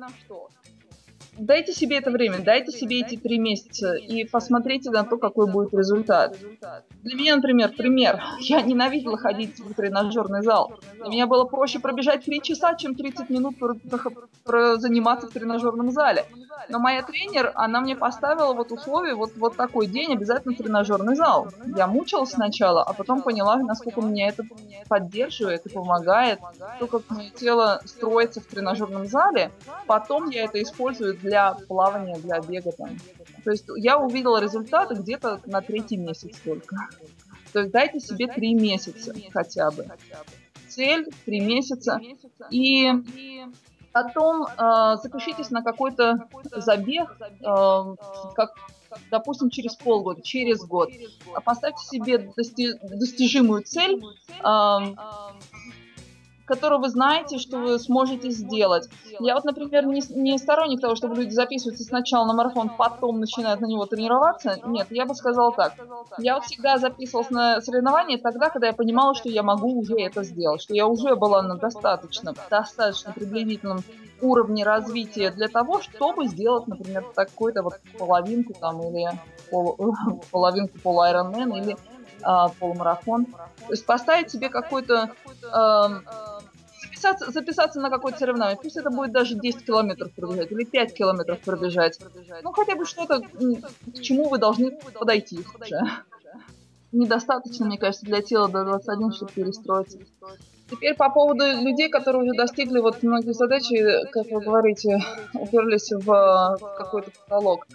дайте себе это время, дайте себе эти три месяца и посмотрите на то, какой будет результат. Для меня, например, пример. Я ненавидела ходить в тренажерный зал. Для меня было проще пробежать 3 часа, чем 30 минут заниматься в тренажерном зале. Но моя тренер, она мне поставила вот условие, вот, вот такой день, обязательно тренажерный зал. Я мучилась сначала, а потом поняла, насколько меня это поддерживает и помогает. То, как мое тело строится в тренажерном зале, потом я это использую для плавания, для бега там. То есть я увидела результаты где-то на третий месяц только. То есть дайте себе три месяца хотя бы. Цель три месяца. И потом э, запишитесь на какой-то забег, э, как, допустим, через полгода, через год. Поставьте себе дости- достижимую цель. Э, которую вы знаете, что вы сможете сделать. Я вот, например, не, не сторонник того, чтобы люди записываются сначала на марафон, потом начинают на него тренироваться. Нет, я бы сказала так. Я вот всегда записывалась на соревнования тогда, когда я понимала, что я могу уже это сделать, что я уже была на достаточно, достаточно приблизительном уровне развития для того, чтобы сделать, например, такой-то вот половинку там или пол, <laughs> половинку пол Ironman или э, полумарафон. То есть поставить себе какой-то э, записаться, записаться на какое-то соревнование. Пусть это будет даже 10 километров пробежать или 5 километров пробежать. Ну, хотя бы что-то, к чему вы должны подойти уже. Недостаточно, мне кажется, для тела до 21, чтобы перестроиться. Теперь по поводу людей, которые уже достигли вот многие задачи, как вы говорите, уперлись в какой-то потолок.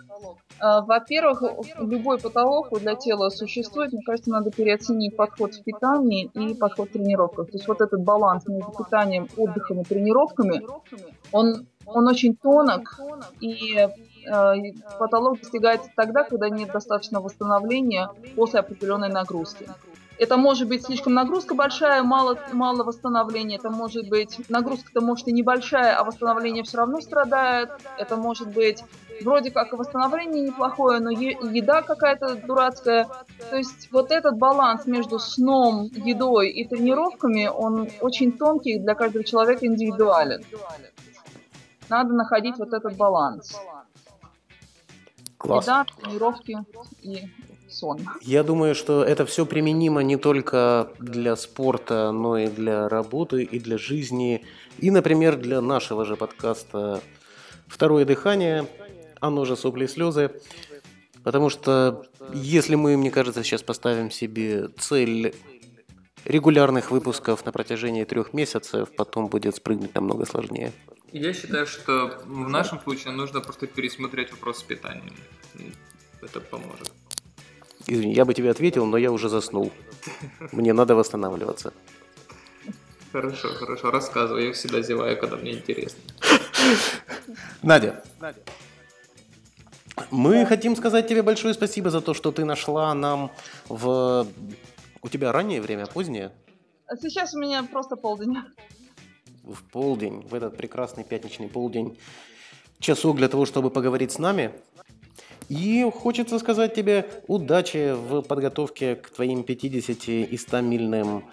А, во-первых, любой потолок для тела существует. Мне кажется, надо переоценить подход в питании и подход в тренировках. То есть вот этот баланс между питанием, отдыхом и тренировками, он, он очень тонок, и Э, потолок достигается тогда, когда нет достаточно восстановления после определенной нагрузки. Это может быть слишком нагрузка большая, мало, мало восстановления. Это может быть нагрузка-то может и небольшая, а восстановление все равно страдает. Это может быть вроде как и восстановление неплохое, но еда какая-то дурацкая. То есть вот этот баланс между сном, едой и тренировками, он очень тонкий для каждого человека индивидуален. Надо находить вот этот баланс. Класс. Еда, тренировки и сон. Я думаю, что это все применимо не только для спорта, но и для работы, и для жизни, и, например, для нашего же подкаста «Второе дыхание», оно же «Сопли и слезы», потому что если мы, мне кажется, сейчас поставим себе цель регулярных выпусков на протяжении трех месяцев, потом будет спрыгнуть намного сложнее. Я считаю, что в нашем случае нужно просто пересмотреть вопрос с питанием. Это поможет. Извини, я бы тебе ответил, но я уже заснул. Мне надо восстанавливаться. Хорошо, хорошо, рассказывай. Я всегда зеваю, когда мне интересно. Надя, мы хотим сказать тебе большое спасибо за то, что ты нашла нам в... У тебя раннее время, позднее? Сейчас у меня просто полдень. В полдень, в этот прекрасный пятничный полдень, часок для того, чтобы поговорить с нами. И хочется сказать тебе удачи в подготовке к твоим 50 и 100 мильным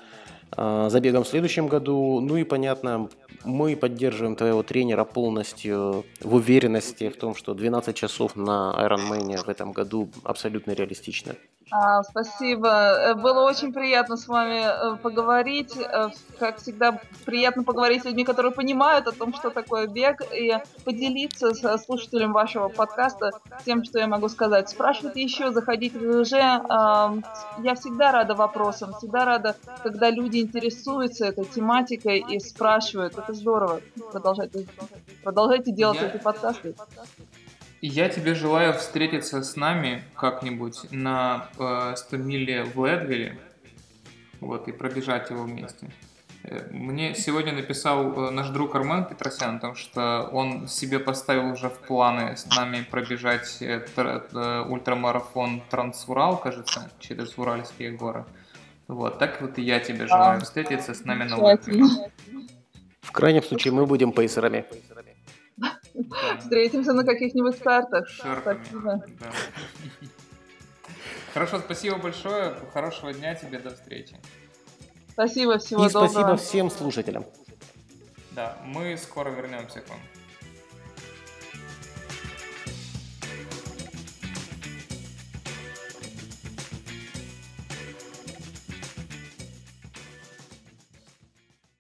э, забегам в следующем году. Ну и понятно, мы поддерживаем твоего тренера полностью в уверенности в том, что 12 часов на Ironman в этом году абсолютно реалистично. А, спасибо. Э, было очень приятно с вами э, поговорить. Э, как всегда, приятно поговорить с людьми, которые понимают о том, что такое бег, и поделиться с слушателем вашего подкаста тем, что я могу сказать. Спрашивайте еще, заходите в ВЖ. Я всегда рада вопросам, всегда рада, когда люди интересуются этой тематикой и спрашивают. Это здорово. Продолжайте, продолжайте делать я... эти подкасты. Я тебе желаю встретиться с нами как-нибудь на э, 100 миле в Ледвилле, вот, и пробежать его вместе. Э, мне сегодня написал э, наш друг Армен Петросян, потому что он себе поставил уже в планы с нами пробежать э, ультрамарафон Трансурал, кажется, через Уральские горы. Вот, так вот и я тебе желаю встретиться с нами на Ледвилле. В крайнем случае мы будем пейсерами. Встретимся на каких-нибудь картах. Спасибо. Хорошо, спасибо большое. Хорошего дня тебе. До встречи. Спасибо, всего И доброго. спасибо всем слушателям. Да, мы скоро вернемся к вам.